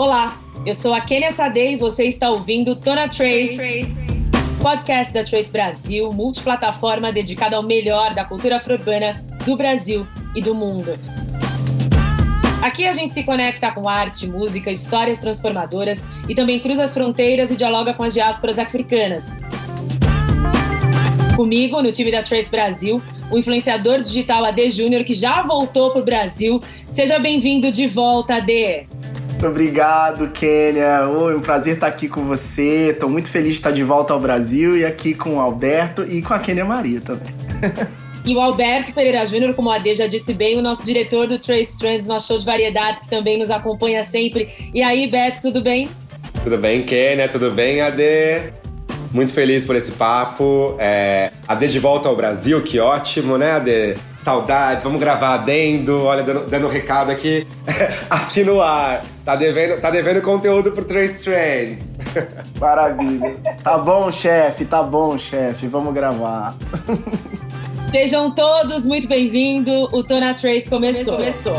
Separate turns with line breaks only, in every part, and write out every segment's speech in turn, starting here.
Olá, eu sou a Kenia Sade e você está ouvindo Tona Trace, podcast da Trace Brasil, multiplataforma dedicada ao melhor da cultura afro-urbana do Brasil e do mundo. Aqui a gente se conecta com arte, música, histórias transformadoras e também cruza as fronteiras e dialoga com as diásporas africanas. Comigo, no time da Trace Brasil, o influenciador digital AD Júnior, que já voltou para o Brasil. Seja bem-vindo de volta, AD!
Muito obrigado, Kênia. Oi, um prazer estar aqui com você. Estou muito feliz de estar de volta ao Brasil e aqui com o Alberto e com a Kênia Maria também.
E o Alberto Pereira Júnior, como a Ade já disse bem, o nosso diretor do Trace Trends, nosso show de variedades, que também nos acompanha sempre. E aí, Beto, tudo bem?
Tudo bem, Kênia? Tudo bem, Ade? Muito feliz por esse papo. É, Ade de volta ao Brasil, que ótimo, né, Ade? Saudade, vamos gravar adendo, olha, dando, dando um recado aqui, aqui no ar. Tá devendo, tá devendo conteúdo pro Trace Trends.
Maravilha. Tá bom, chefe, tá bom, chefe, vamos gravar.
Sejam todos muito bem-vindos. O Tona Trace começou. começou.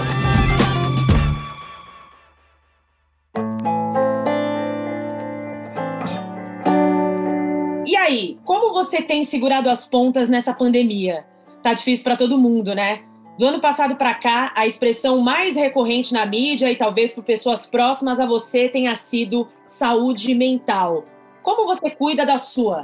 E aí, como você tem segurado as pontas nessa pandemia? Tá difícil para todo mundo, né? Do ano passado para cá, a expressão mais recorrente na mídia e talvez por pessoas próximas a você tenha sido saúde mental. Como você cuida da sua?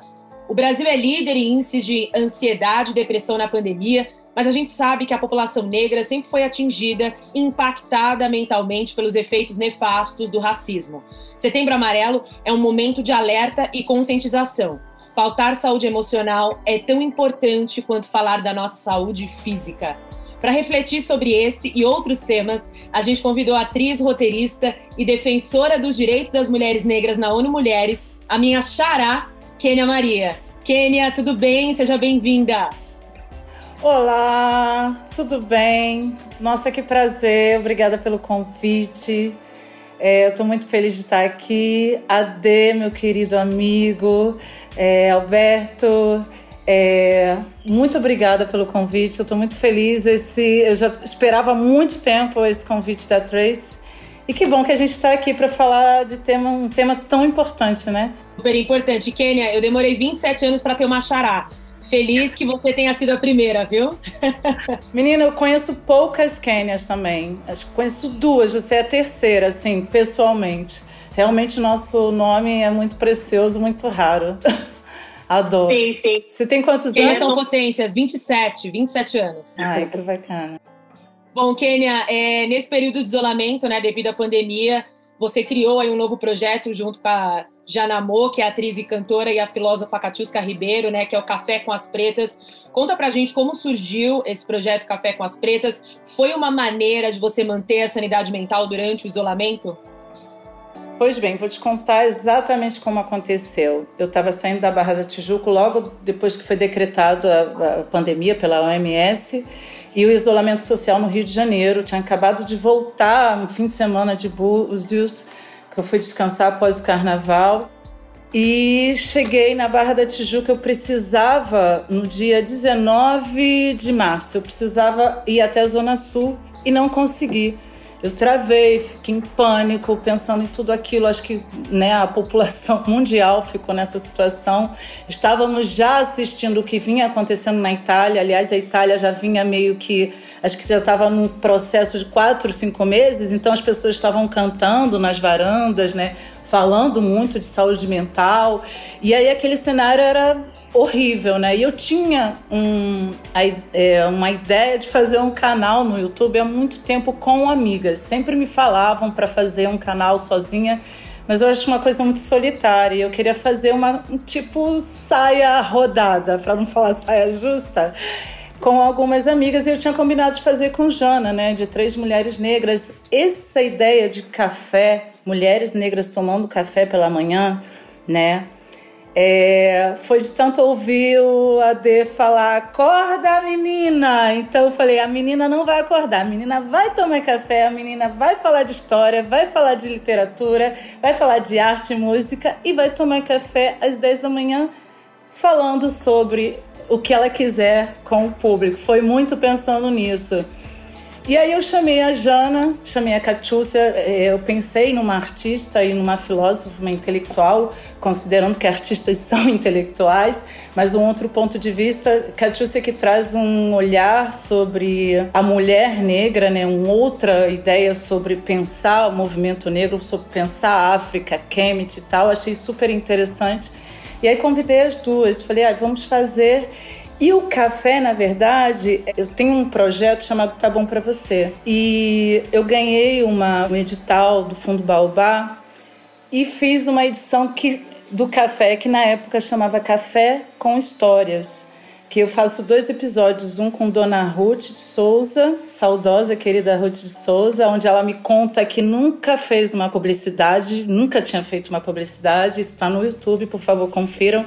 O Brasil é líder em índices de ansiedade e depressão na pandemia, mas a gente sabe que a população negra sempre foi atingida e impactada mentalmente pelos efeitos nefastos do racismo. Setembro Amarelo é um momento de alerta e conscientização. Pautar saúde emocional é tão importante quanto falar da nossa saúde física. Para refletir sobre esse e outros temas, a gente convidou a atriz, roteirista e defensora dos direitos das mulheres negras na ONU Mulheres, a minha xará, Kênia Maria. Kênia, tudo bem? Seja bem-vinda.
Olá, tudo bem? Nossa, que prazer, obrigada pelo convite. É, eu estou muito feliz de estar aqui. Ade, meu querido amigo, é, Alberto, é, muito obrigada pelo convite. Eu estou muito feliz. Esse, eu já esperava muito tempo esse convite da Trace. E que bom que a gente está aqui para falar de tema, um tema tão importante, né?
Super importante. Kênia, eu demorei 27 anos para ter uma xará. Feliz que você tenha sido a primeira, viu?
Menina, eu conheço poucas Kênias também. Acho que conheço duas, você é a terceira, assim, pessoalmente. Realmente nosso nome é muito precioso, muito raro. Adoro.
Sim, sim.
Você tem quantos
Kênia
anos?
são potências, 27, 27 anos.
Ai, que bacana.
Bom, Kênia, é, nesse período de isolamento, né, devido à pandemia, você criou aí um novo projeto junto com a Janamô, que é atriz e cantora, e a filósofa Catiusca Ribeiro, né, que é o Café com as Pretas. Conta pra gente como surgiu esse projeto Café com as Pretas. Foi uma maneira de você manter a sanidade mental durante o isolamento?
Pois bem, vou te contar exatamente como aconteceu. Eu estava saindo da Barra da Tijuca logo depois que foi decretado a, pandemia pela OMS e o isolamento social no Rio de Janeiro. Tinha acabado de voltar um fim de semana de Búzios, eu fui descansar após o carnaval. E cheguei na Barra da Tijuca, eu precisava, no dia 19 de março, eu precisava ir até a Zona Sul e não consegui. Eu travei, fiquei em pânico, pensando em tudo aquilo. Acho que né, a população mundial ficou nessa situação. Estávamos já assistindo o que vinha acontecendo na Itália. Aliás, a Itália já vinha meio que. Acho que já estava num processo de quatro, cinco meses. Então as pessoas estavam cantando nas varandas, né? Falando muito de saúde mental. E aí aquele cenário era horrível, né? E eu tinha um, é, uma ideia de fazer um canal no YouTube há muito tempo com amigas. Sempre me falavam para fazer um canal sozinha, mas eu acho uma coisa muito solitária. Eu queria fazer uma um tipo saia rodada, para não falar saia justa, com algumas amigas. E eu tinha combinado de fazer com Jana, né? De três mulheres negras. Essa ideia de café, mulheres negras tomando café pela manhã, né? É, foi de tanto ouvir o AD falar, acorda menina! Então eu falei, a menina não vai acordar, a menina vai tomar café, a menina vai falar de história, vai falar de literatura, vai falar de arte e música e vai tomar café às 10 da manhã falando sobre o que ela quiser com o público. Foi muito pensando nisso. E aí eu chamei a Jana, chamei a Catiúcia, eh, eu pensei numa artista e numa filósofa, uma intelectual, considerando que artistas são intelectuais, mas um outro ponto de vista, Catiúcia que traz um olhar sobre a mulher negra, né, uma outra ideia sobre pensar o movimento negro, sobre pensar a África, Kemet e tal, achei super interessante. E aí convidei as duas, falei, ah, vamos fazer e o café, na verdade, eu tenho um projeto chamado Tá Bom Pra Você. E eu ganhei uma, um edital do Fundo Baobá e fiz uma edição que, do café que na época chamava Café com Histórias. Que eu faço dois episódios, um com Dona Ruth de Souza, saudosa querida Ruth de Souza, onde ela me conta que nunca fez uma publicidade, nunca tinha feito uma publicidade, está no YouTube, por favor, confiram.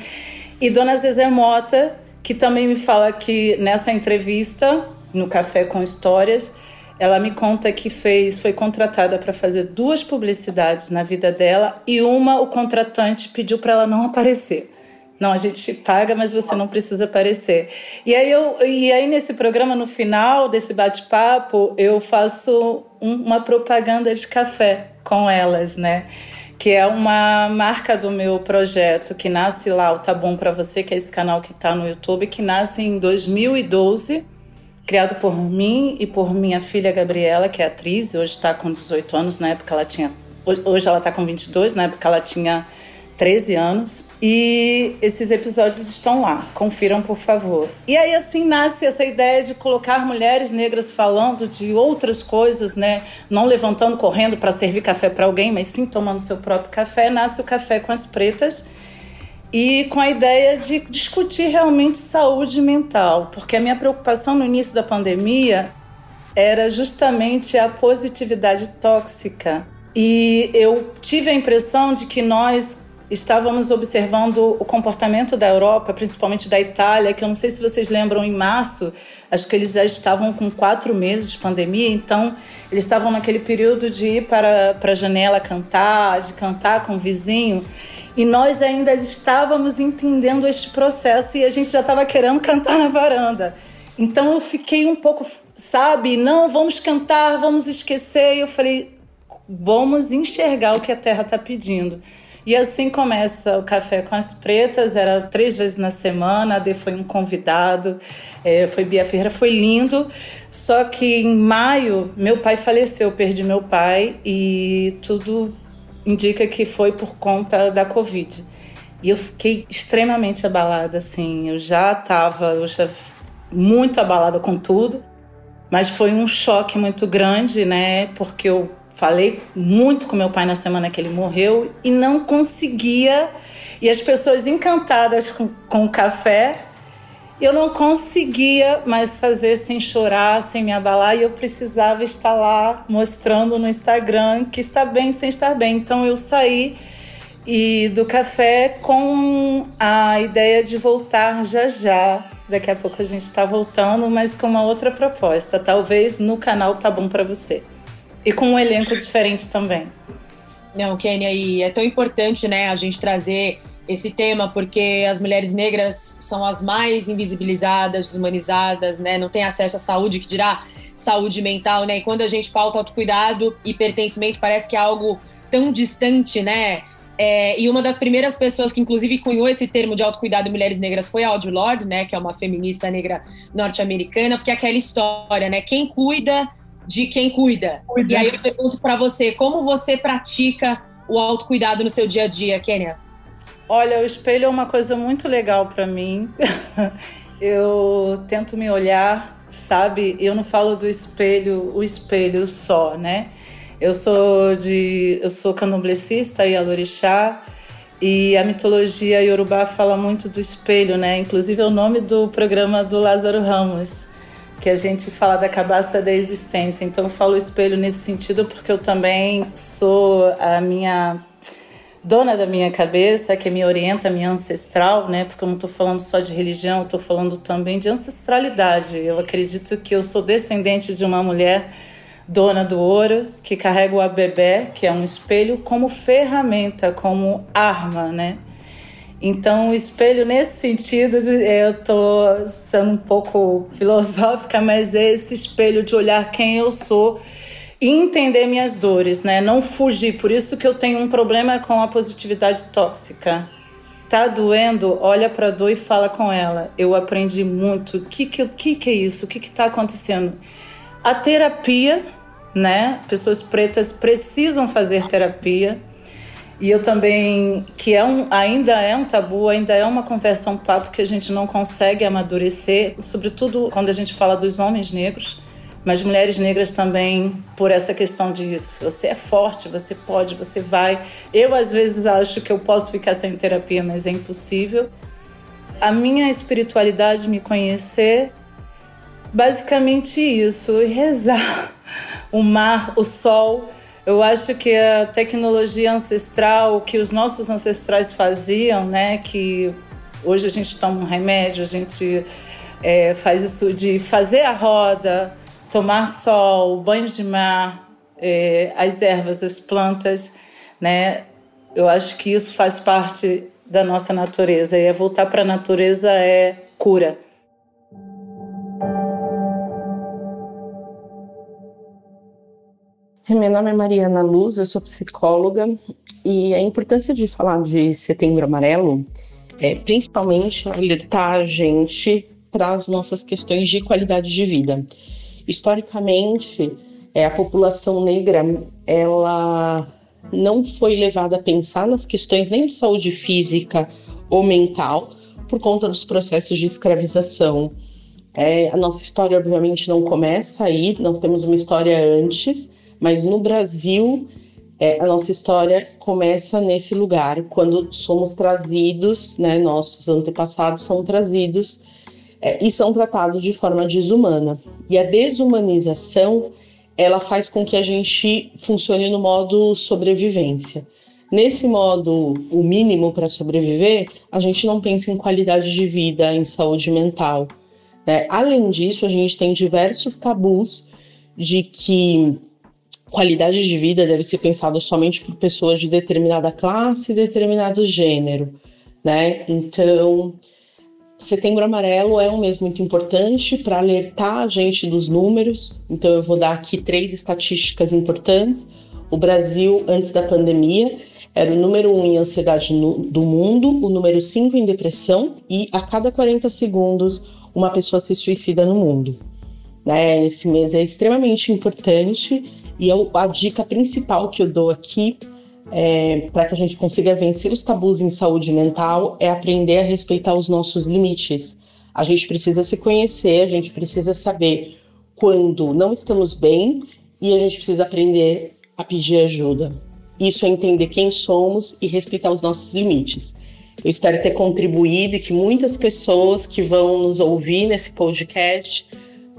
E Dona Zezé Mota, que também me fala que nessa entrevista no Café com Histórias, ela me conta que fez, foi contratada para fazer duas publicidades na vida dela e uma o contratante pediu para ela não aparecer. Não, a gente paga, mas você Nossa. não precisa aparecer. E aí eu e aí nesse programa no final desse bate-papo, eu faço um, uma propaganda de café com elas, né? Que é uma marca do meu projeto que nasce lá, o Tá Bom Pra Você, que é esse canal que está no YouTube, que nasce em 2012, criado por mim e por minha filha Gabriela, que é atriz, hoje está com 18 anos, na época ela tinha. Hoje ela está com 22, na época ela tinha 13 anos. E esses episódios estão lá, confiram por favor. E aí assim nasce essa ideia de colocar mulheres negras falando de outras coisas, né? Não levantando, correndo para servir café para alguém, mas sim tomando seu próprio café. Nasce o Café com as Pretas e com a ideia de discutir realmente saúde mental, porque a minha preocupação no início da pandemia era justamente a positividade tóxica. E eu tive a impressão de que nós estávamos observando o comportamento da Europa, principalmente da Itália, que eu não sei se vocês lembram, em março, acho que eles já estavam com quatro meses de pandemia, então eles estavam naquele período de ir para, para a janela cantar, de cantar com o vizinho. E nós ainda estávamos entendendo este processo e a gente já estava querendo cantar na varanda. Então eu fiquei um pouco, sabe, não, vamos cantar, vamos esquecer. E eu falei, vamos enxergar o que a terra está pedindo. E assim começa o Café com as Pretas, era três vezes na semana, a Dê foi um convidado, é, foi Bia Ferreira, foi lindo. Só que em maio, meu pai faleceu, perdi meu pai e tudo indica que foi por conta da Covid. E eu fiquei extremamente abalada, assim, eu já estava muito abalada com tudo, mas foi um choque muito grande, né, porque eu Falei muito com meu pai na semana que ele morreu e não conseguia. E as pessoas encantadas com, com o café, eu não conseguia mais fazer sem chorar, sem me abalar. E eu precisava estar lá mostrando no Instagram que está bem sem estar bem. Então eu saí e do café com a ideia de voltar já já. Daqui a pouco a gente está voltando, mas com uma outra proposta. Talvez no canal Tá Bom para Você. E com um elenco diferente também.
Não, Kênia, e é tão importante, né, a gente trazer esse tema porque as mulheres negras são as mais invisibilizadas, desumanizadas, né, não têm acesso à saúde, que dirá saúde mental, né, e quando a gente pauta autocuidado e pertencimento parece que é algo tão distante, né, é, e uma das primeiras pessoas que, inclusive, cunhou esse termo de autocuidado de mulheres negras foi a Audre Lorde, né, que é uma feminista negra norte-americana, porque é aquela história, né, quem cuida de quem cuida. cuida. E aí eu pergunto para você, como você pratica o autocuidado no seu dia a dia, Kênia?
Olha, o espelho é uma coisa muito legal para mim. eu tento me olhar, sabe? Eu não falo do espelho, o espelho só, né? Eu sou de, eu sou candomblessista e alorixá. E a mitologia iorubá fala muito do espelho, né? Inclusive é o nome do programa do Lázaro Ramos que a gente fala da cabaça da existência. Então eu falo espelho nesse sentido porque eu também sou a minha dona da minha cabeça, que me orienta, minha ancestral, né? Porque eu não estou falando só de religião, estou falando também de ancestralidade. Eu acredito que eu sou descendente de uma mulher dona do ouro, que carrega o abebé, que é um espelho, como ferramenta, como arma, né? Então, o espelho, nesse sentido, eu estou sendo um pouco filosófica, mas é esse espelho de olhar quem eu sou e entender minhas dores, né? Não fugir. Por isso que eu tenho um problema com a positividade tóxica. Tá doendo, olha para a dor e fala com ela. Eu aprendi muito. O que, que, que, que é isso? O que está acontecendo? A terapia, né? Pessoas pretas precisam fazer terapia e eu também, que é um, ainda é um tabu, ainda é uma conversa, um papo que a gente não consegue amadurecer, sobretudo quando a gente fala dos homens negros, mas mulheres negras também, por essa questão de você é forte, você pode, você vai. Eu, às vezes, acho que eu posso ficar sem terapia, mas é impossível. A minha espiritualidade, me conhecer, basicamente isso, rezar. O mar, o sol eu acho que a tecnologia ancestral, que os nossos ancestrais faziam, né, que hoje a gente toma um remédio, a gente é, faz isso de fazer a roda, tomar sol, banho de mar, é, as ervas, as plantas, né? Eu acho que isso faz parte da nossa natureza e é voltar para a natureza é cura.
Meu nome é Mariana Luz, eu sou psicóloga e a importância de falar de Setembro Amarelo é principalmente alertar a gente para as nossas questões de qualidade de vida. Historicamente, é, a população negra ela não foi levada a pensar nas questões nem de saúde física ou mental por conta dos processos de escravização. É, a nossa história, obviamente, não começa aí, nós temos uma história antes mas no Brasil, é, a nossa história começa nesse lugar, quando somos trazidos, né, nossos antepassados são trazidos é, e são tratados de forma desumana. E a desumanização, ela faz com que a gente funcione no modo sobrevivência. Nesse modo, o mínimo para sobreviver, a gente não pensa em qualidade de vida, em saúde mental. Né? Além disso, a gente tem diversos tabus de que qualidade de vida deve ser pensada somente por pessoas de determinada classe e determinado gênero, né? Então, Setembro Amarelo é um mês muito importante para alertar a gente dos números. Então, eu vou dar aqui três estatísticas importantes. O Brasil, antes da pandemia, era o número um em ansiedade no, do mundo, o número cinco em depressão e a cada 40 segundos uma pessoa se suicida no mundo. Né? Esse mês é extremamente importante e eu, a dica principal que eu dou aqui é, para que a gente consiga vencer os tabus em saúde mental é aprender a respeitar os nossos limites. A gente precisa se conhecer, a gente precisa saber quando não estamos bem e a gente precisa aprender a pedir ajuda. Isso é entender quem somos e respeitar os nossos limites. Eu espero ter contribuído e que muitas pessoas que vão nos ouvir nesse podcast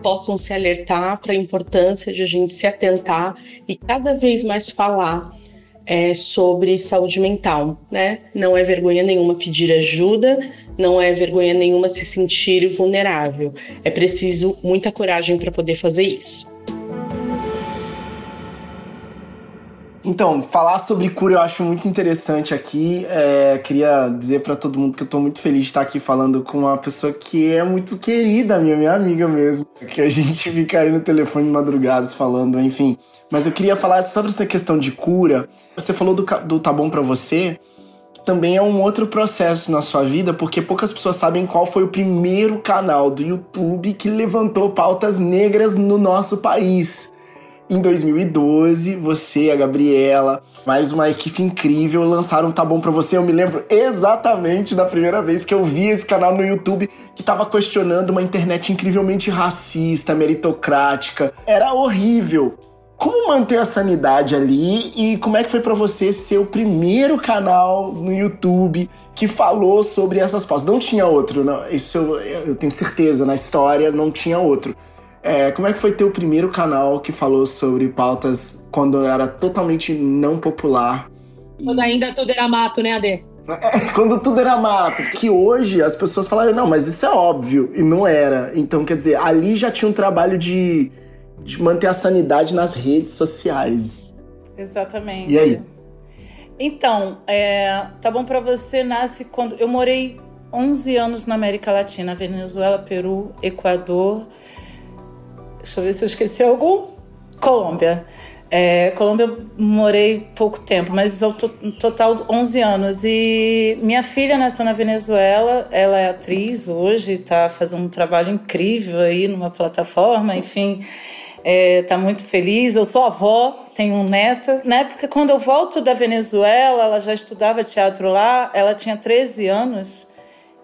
possam se alertar para a importância de a gente se atentar e cada vez mais falar é, sobre saúde mental, né? Não é vergonha nenhuma pedir ajuda, não é vergonha nenhuma se sentir vulnerável. É preciso muita coragem para poder fazer isso.
Então, falar sobre cura eu acho muito interessante aqui. É, queria dizer para todo mundo que eu tô muito feliz de estar aqui falando com uma pessoa que é muito querida, minha, minha amiga mesmo. Que a gente fica aí no telefone madrugadas falando, enfim. Mas eu queria falar sobre essa questão de cura. Você falou do, do Tá Bom Pra Você, que também é um outro processo na sua vida, porque poucas pessoas sabem qual foi o primeiro canal do YouTube que levantou pautas negras no nosso país. Em 2012, você, a Gabriela, mais uma equipe incrível lançaram Tá Bom Pra Você. Eu me lembro exatamente da primeira vez que eu vi esse canal no YouTube que tava questionando uma internet incrivelmente racista, meritocrática. Era horrível. Como manter a sanidade ali e como é que foi para você ser o primeiro canal no YouTube que falou sobre essas pautas? Não tinha outro, não. Isso eu, eu tenho certeza, na história não tinha outro. É, como é que foi ter o primeiro canal que falou sobre pautas quando era totalmente não popular?
Quando ainda tudo era mato, né, Ade?
É, quando tudo era mato. Que hoje as pessoas falaram, não, mas isso é óbvio. E não era. Então, quer dizer, ali já tinha um trabalho de, de manter a sanidade nas redes sociais.
Exatamente.
E aí?
Então, é, tá bom para você nasce quando eu morei 11 anos na América Latina, Venezuela, Peru, Equador. Deixa eu ver se eu esqueci algum. Colômbia. É, Colômbia morei pouco tempo, mas ao total 11 anos. E minha filha nasceu na Venezuela, ela é atriz hoje, está fazendo um trabalho incrível aí numa plataforma, enfim, está é, muito feliz. Eu sou avó, tenho um neto. Na época, quando eu volto da Venezuela, ela já estudava teatro lá, ela tinha 13 anos.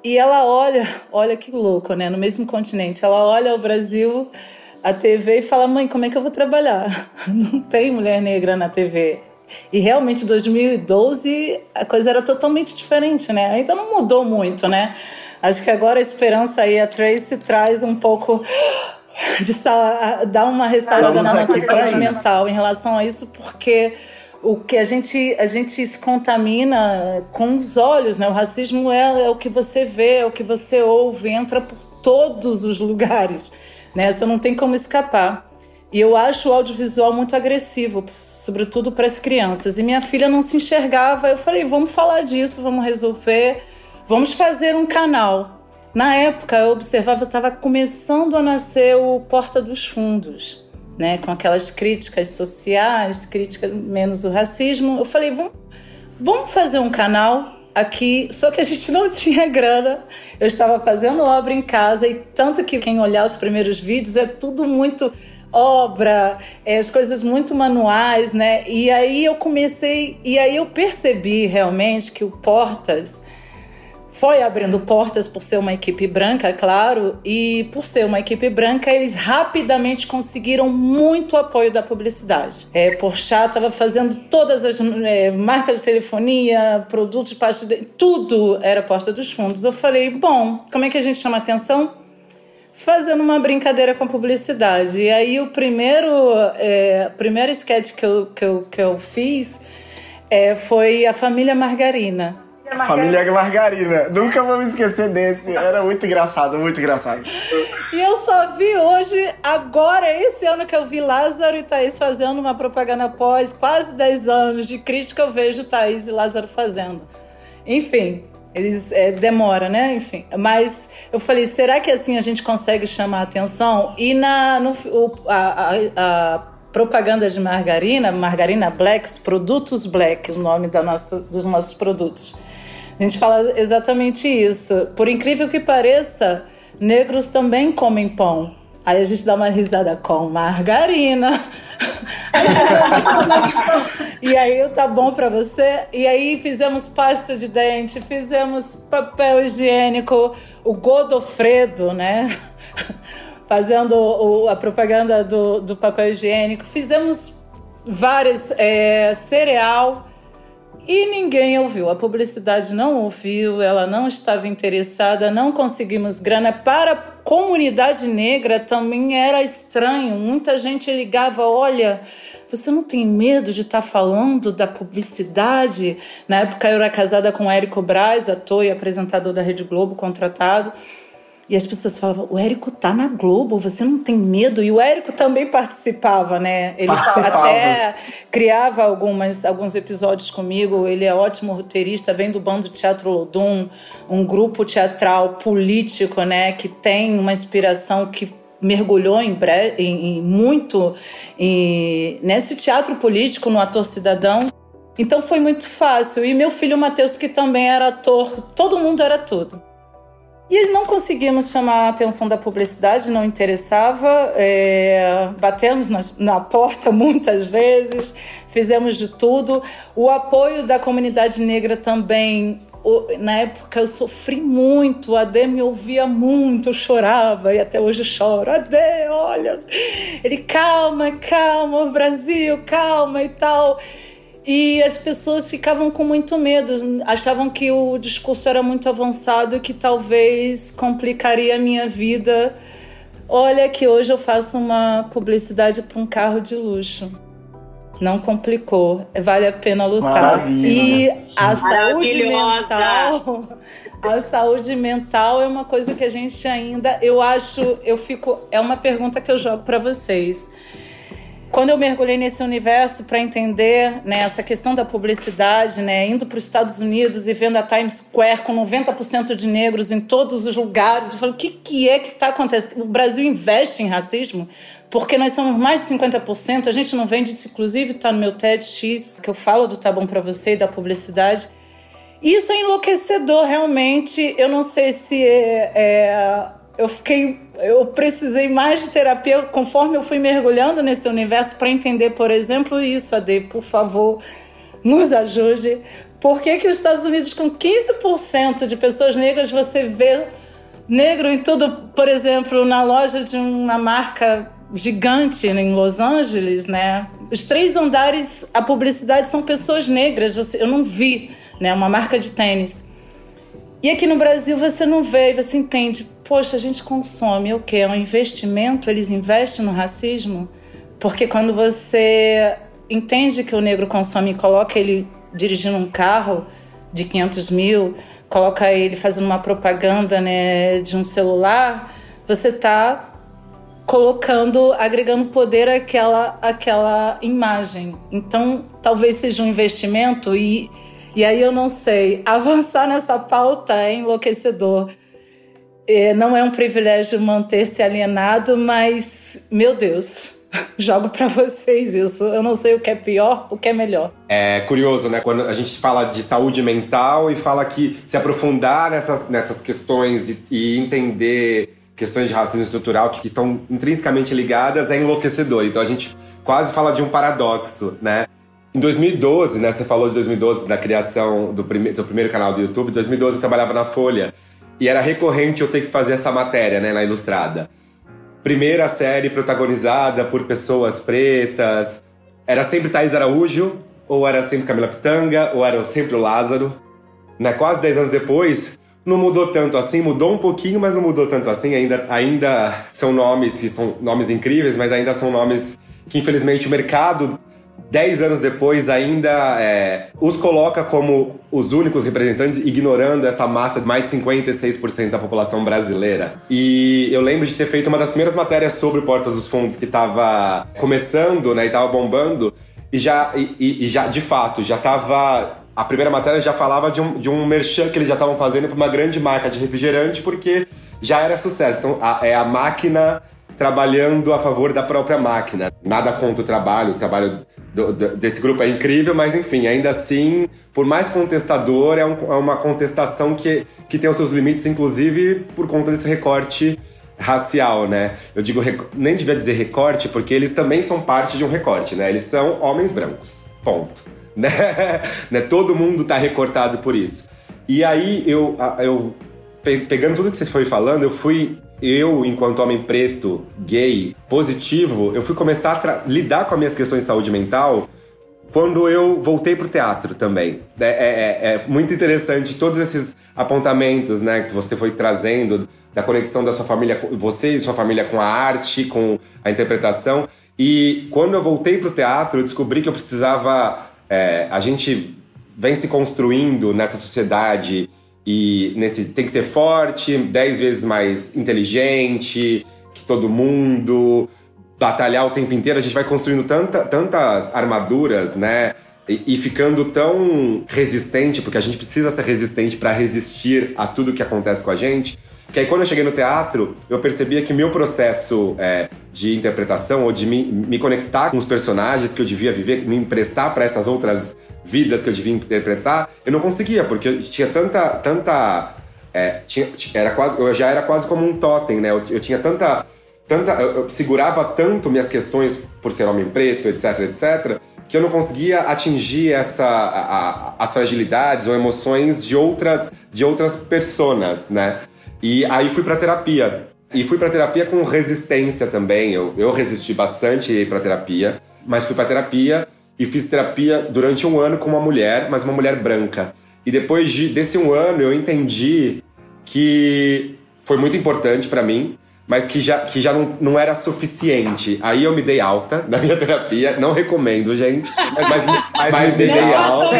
E ela olha, olha que louco, né? No mesmo continente, ela olha o Brasil a TV e fala: mãe, como é que eu vou trabalhar? Não tem mulher negra na TV. E realmente, em 2012, a coisa era totalmente diferente, né? Ainda não mudou muito, né? Acho que agora a esperança aí, a Tracy traz um pouco de dar uma restaurada na nossa saúde mental em relação a isso, porque o que a gente a gente se contamina com os olhos, né? O racismo é, é o que você vê, é o que você ouve, entra por todos os lugares. Né? não tem como escapar. E eu acho o audiovisual muito agressivo, sobretudo para as crianças. E minha filha não se enxergava. Eu falei, vamos falar disso, vamos resolver, vamos fazer um canal. Na época, eu observava, estava começando a nascer o Porta dos Fundos, né? com aquelas críticas sociais, críticas menos o racismo. Eu falei, vamos, vamos fazer um canal aqui, só que a gente não tinha grana. Eu estava fazendo obra em casa e tanto que quem olhar os primeiros vídeos é tudo muito obra, é, as coisas muito manuais, né? E aí eu comecei, e aí eu percebi realmente que o Portas foi abrindo portas por ser uma equipe branca, claro, e por ser uma equipe branca, eles rapidamente conseguiram muito apoio da publicidade. É, Porchat estava fazendo todas as é, marcas de telefonia, produtos, parte de, tudo era porta dos fundos. Eu falei, bom, como é que a gente chama atenção? Fazendo uma brincadeira com a publicidade. E aí o primeiro, é, primeiro sketch que eu, que eu, que eu fiz é, foi a família Margarina.
Família Margarina. Nunca vou me esquecer desse. Era muito engraçado, muito engraçado.
E eu só vi hoje, agora, esse ano que eu vi Lázaro e Thaís fazendo uma propaganda após quase 10 anos de crítica, eu vejo Thaís e Lázaro fazendo. Enfim, eles é, demora, né? Enfim, mas eu falei, será que assim a gente consegue chamar a atenção? E na no, a, a, a, propaganda de margarina, margarina Blacks, produtos Black, o nome da nossa, dos nossos produtos. A gente fala exatamente isso. Por incrível que pareça, negros também comem pão. Aí a gente dá uma risada com margarina. e aí tá bom para você. E aí fizemos pasta de dente, fizemos papel higiênico, o Godofredo, né? Fazendo o, a propaganda do, do papel higiênico. Fizemos várias é, cereal e ninguém ouviu. A publicidade não ouviu, ela não estava interessada, não conseguimos grana. Para a comunidade negra também era estranho. Muita gente ligava: olha. Você não tem medo de estar tá falando da publicidade? Na época eu era casada com Érico Braz, ator e apresentador da Rede Globo, contratado. E as pessoas falavam, o Érico tá na Globo, você não tem medo? E o Érico também participava, né? Ele participava. até criava algumas, alguns episódios comigo. Ele é ótimo roteirista, vem do bando Teatro Lodum, um grupo teatral político, né? Que tem uma inspiração que mergulhou em, bre... em, em muito em... nesse teatro político, no ator cidadão. Então foi muito fácil. E meu filho Matheus, que também era ator, todo mundo era tudo. E não conseguimos chamar a atenção da publicidade, não interessava. É, batemos na, na, porta muitas vezes, fizemos de tudo. O apoio da comunidade negra também. Na época eu sofri muito, a Adê me ouvia muito, chorava e até hoje choro. Adê, olha, ele calma, calma, Brasil, calma e tal. E as pessoas ficavam com muito medo, achavam que o discurso era muito avançado e que talvez complicaria a minha vida. Olha que hoje eu faço uma publicidade para um carro de luxo. Não complicou, vale a pena lutar.
Maravilha.
E a saúde mental, a saúde mental é uma coisa que a gente ainda, eu acho, eu fico, é uma pergunta que eu jogo para vocês quando eu mergulhei nesse universo para entender né, essa questão da publicidade, né, indo para os Estados Unidos e vendo a Times Square com 90% de negros em todos os lugares, eu falei, o que, que é que está acontecendo? O Brasil investe em racismo? Porque nós somos mais de 50%, a gente não vende isso, inclusive está no meu TEDx, que eu falo do Tá Bom Pra Você e da publicidade. Isso é enlouquecedor, realmente. Eu não sei se é, é eu fiquei eu precisei mais de terapia conforme eu fui mergulhando nesse universo para entender, por exemplo, isso, Ade, por favor, nos ajude. Por que, que os Estados Unidos, com 15% de pessoas negras, você vê negro em tudo, por exemplo, na loja de uma marca gigante em Los Angeles, né? Os três andares, a publicidade são pessoas negras. Eu não vi, né? Uma marca de tênis. E aqui no Brasil você não vê, você entende poxa, a gente consome o que? É um investimento? Eles investem no racismo? Porque quando você entende que o negro consome e coloca ele dirigindo um carro de 500 mil, coloca ele fazendo uma propaganda né, de um celular, você está colocando, agregando poder àquela, àquela imagem. Então, talvez seja um investimento e, e aí eu não sei, avançar nessa pauta é enlouquecedor é, não é um privilégio manter-se alienado, mas, meu Deus, jogo para vocês isso. Eu não sei o que é pior, o que é melhor.
É curioso, né? Quando a gente fala de saúde mental e fala que se aprofundar nessas, nessas questões e, e entender questões de racismo estrutural que estão intrinsecamente ligadas é enlouquecedor. Então a gente quase fala de um paradoxo, né? Em 2012, né? Você falou de 2012, da criação do, prime do primeiro canal do YouTube. Em 2012 eu trabalhava na Folha. E era recorrente eu ter que fazer essa matéria, né, na Ilustrada. Primeira série protagonizada por pessoas pretas. Era sempre Thaís Araújo, ou era sempre Camila Pitanga, ou era sempre o Lázaro. Né, quase 10 anos depois, não mudou tanto assim, mudou um pouquinho, mas não mudou tanto assim. Ainda, ainda são nomes que são nomes incríveis, mas ainda são nomes que infelizmente o mercado dez anos depois ainda é, os coloca como os únicos representantes, ignorando essa massa de mais de 56% da população brasileira. E eu lembro de ter feito uma das primeiras matérias sobre Portas dos Fundos, que estava começando, né, e estava bombando, e já, e, e já, de fato, já estava a primeira matéria já falava de um, de um merchan que eles já estavam fazendo para uma grande marca de refrigerante, porque já era sucesso. Então, a, é a máquina trabalhando a favor da própria máquina. Nada contra o trabalho, o trabalho do, desse grupo é incrível, mas enfim, ainda assim, por mais contestador, é, um, é, uma contestação que, que tem os seus limites, inclusive por conta desse recorte racial, né? Eu digo, nem devia dizer recorte, porque eles também são parte de um recorte, né? Eles são homens brancos, ponto. Né? né? Todo mundo tá recortado por isso. E aí, eu, eu pegando tudo que você foi falando, eu fui eu, enquanto homem preto, gay, positivo, eu fui começar a lidar com as minhas questões de saúde mental quando eu voltei pro teatro também. É, é, é, é, muito interessante todos esses apontamentos né, que você foi trazendo da conexão da sua família, você e sua família com a arte, com a interpretação. E quando eu voltei pro teatro, eu descobri que eu precisava. É, a gente vem se construindo nessa sociedade e nesse tem que ser forte, dez vezes mais inteligente que todo mundo, batalhar o tempo inteiro. A gente vai construindo tanta, tantas armaduras, né? E, e ficando tão resistente, porque a gente precisa ser resistente para resistir a tudo que acontece com a gente. Que aí quando eu cheguei no teatro, eu percebia que meu processo é, de interpretação ou de me, me conectar com os personagens que eu devia viver, me emprestar para essas outras vidas que eu devia interpretar, eu não conseguia, porque eu tinha tanta. tanta é, tinha, era quase, eu já era quase como um totem, né? Eu, eu tinha tanta. tanta eu, eu, segurava tanto minhas questões por ser homem preto, etc, etc, que eu não conseguia atingir essa, a, a, as fragilidades ou emoções de outras, de outras personas, né? E aí fui pra terapia. E fui pra terapia com resistência também. Eu, eu resisti bastante para terapia, mas fui pra terapia e fiz terapia durante um ano com uma mulher, mas uma mulher branca. E depois de, desse um ano eu entendi que foi muito importante para mim, mas que já, que já não, não era suficiente. Aí eu me dei alta da minha terapia. Não recomendo, gente. Mas, mas, mas me dei alta.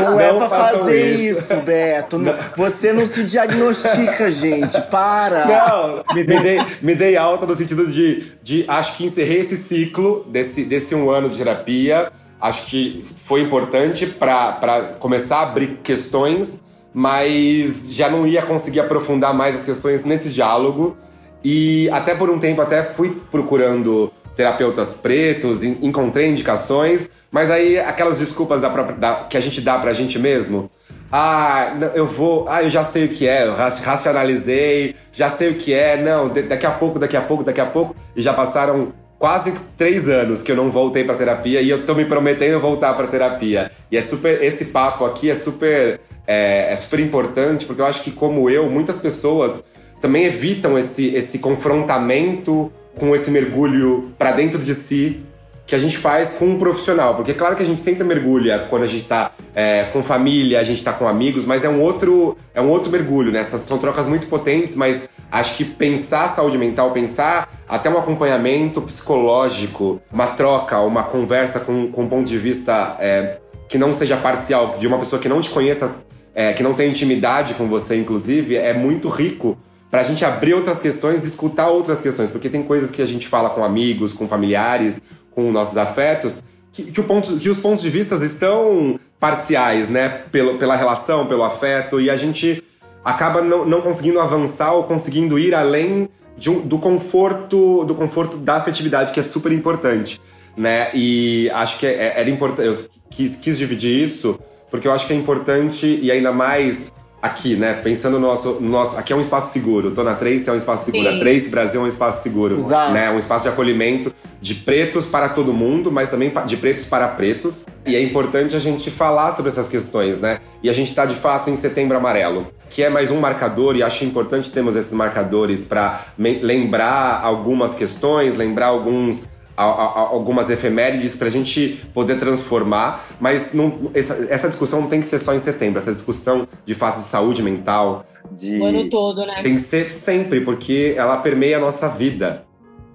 Não é pra fazer isso, isso Beto. Não. Você não se diagnostica, gente. Para!
Não, me dei, me dei alta no sentido de, de acho que encerrei esse ciclo desse, desse um ano de terapia. Acho que foi importante para começar a abrir questões, mas já não ia conseguir aprofundar mais as questões nesse diálogo. E até por um tempo até fui procurando terapeutas pretos, encontrei indicações, mas aí aquelas desculpas da própria, da, que a gente dá pra gente mesmo. Ah, eu vou. Ah, eu já sei o que é, eu racionalizei, já sei o que é, não, daqui a pouco, daqui a pouco, daqui a pouco. E já passaram quase três anos que eu não voltei pra terapia e eu tô me prometendo voltar pra terapia. E é super. Esse papo aqui é super. É, é super importante, porque eu acho que, como eu, muitas pessoas também evitam esse, esse confrontamento com esse mergulho para dentro de si que a gente faz com um profissional. Porque claro que a gente sempre mergulha quando a gente tá é, com família, a gente tá com amigos, mas é um outro, é um outro mergulho, né? Essas são trocas muito potentes, mas acho que pensar saúde mental, pensar até um acompanhamento psicológico, uma troca, uma conversa com, com um ponto de vista é, que não seja parcial, de uma pessoa que não te conheça, é, que não tem intimidade com você, inclusive, é muito rico para a gente abrir outras questões e escutar outras questões, porque tem coisas que a gente fala com amigos, com familiares, com nossos afetos, que, que, ponto, que os pontos de vista estão parciais, né? Pelo, pela relação, pelo afeto, e a gente acaba não, não conseguindo avançar ou conseguindo ir além um, do conforto do conforto da afetividade, que é super importante, né? E acho que é, é, era importante. Eu quis, quis dividir isso porque eu acho que é importante e ainda mais aqui, né? Pensando no nosso, no nosso. Aqui é um espaço seguro. Tô na Trace é um espaço seguro. Sim. A Trace Brasil é um espaço seguro. Exato. Né? Um espaço de acolhimento de pretos para todo mundo, mas também de pretos para pretos. E é importante a gente falar sobre essas questões, né? E a gente está de fato em setembro amarelo, que é mais um marcador, e acho importante termos esses marcadores para lembrar algumas questões, lembrar alguns algumas efemérides para a gente poder transformar, mas não, essa, essa, discussão não tem que ser só em setembro, essa discussão de fato de saúde mental, de.
O ano todo, né?
Tem que ser sempre, porque ela permeia a nossa vida.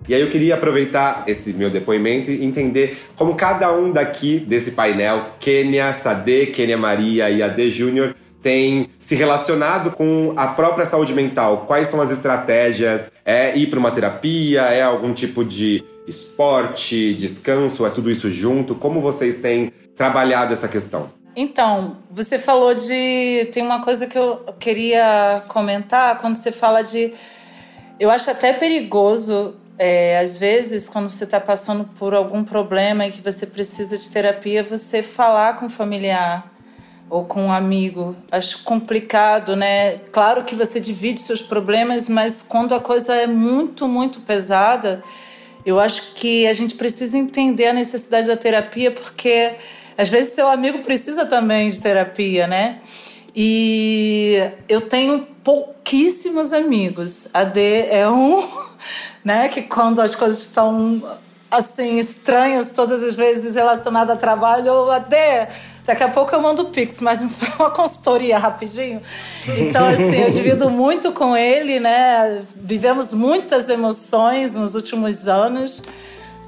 E aí eu queria aproveitar esse meu depoimento e entender como cada um daqui desse painel, Kênia, Sade, Kênia Maria e Ade Júnior, tem se relacionado com a própria saúde mental. Quais são as estratégias? É ir para uma terapia? É algum tipo de esporte, descanso? É tudo isso junto? Como vocês têm trabalhado essa questão?
Então, você falou de. Tem uma coisa que eu queria comentar quando você fala de. Eu acho até perigoso, é, às vezes, quando você está passando por algum problema e que você precisa de terapia, você falar com o familiar ou com um amigo. Acho complicado, né? Claro que você divide seus problemas, mas quando a coisa é muito, muito pesada, eu acho que a gente precisa entender a necessidade da terapia, porque às vezes seu amigo precisa também de terapia, né? E eu tenho pouquíssimos amigos. A D é um, né? Que quando as coisas estão assim estranhas todas as vezes relacionadas a trabalho, a D Daqui a pouco eu mando o Pix, mas uma consultoria rapidinho. Então, assim, eu divido muito com ele, né? Vivemos muitas emoções nos últimos anos,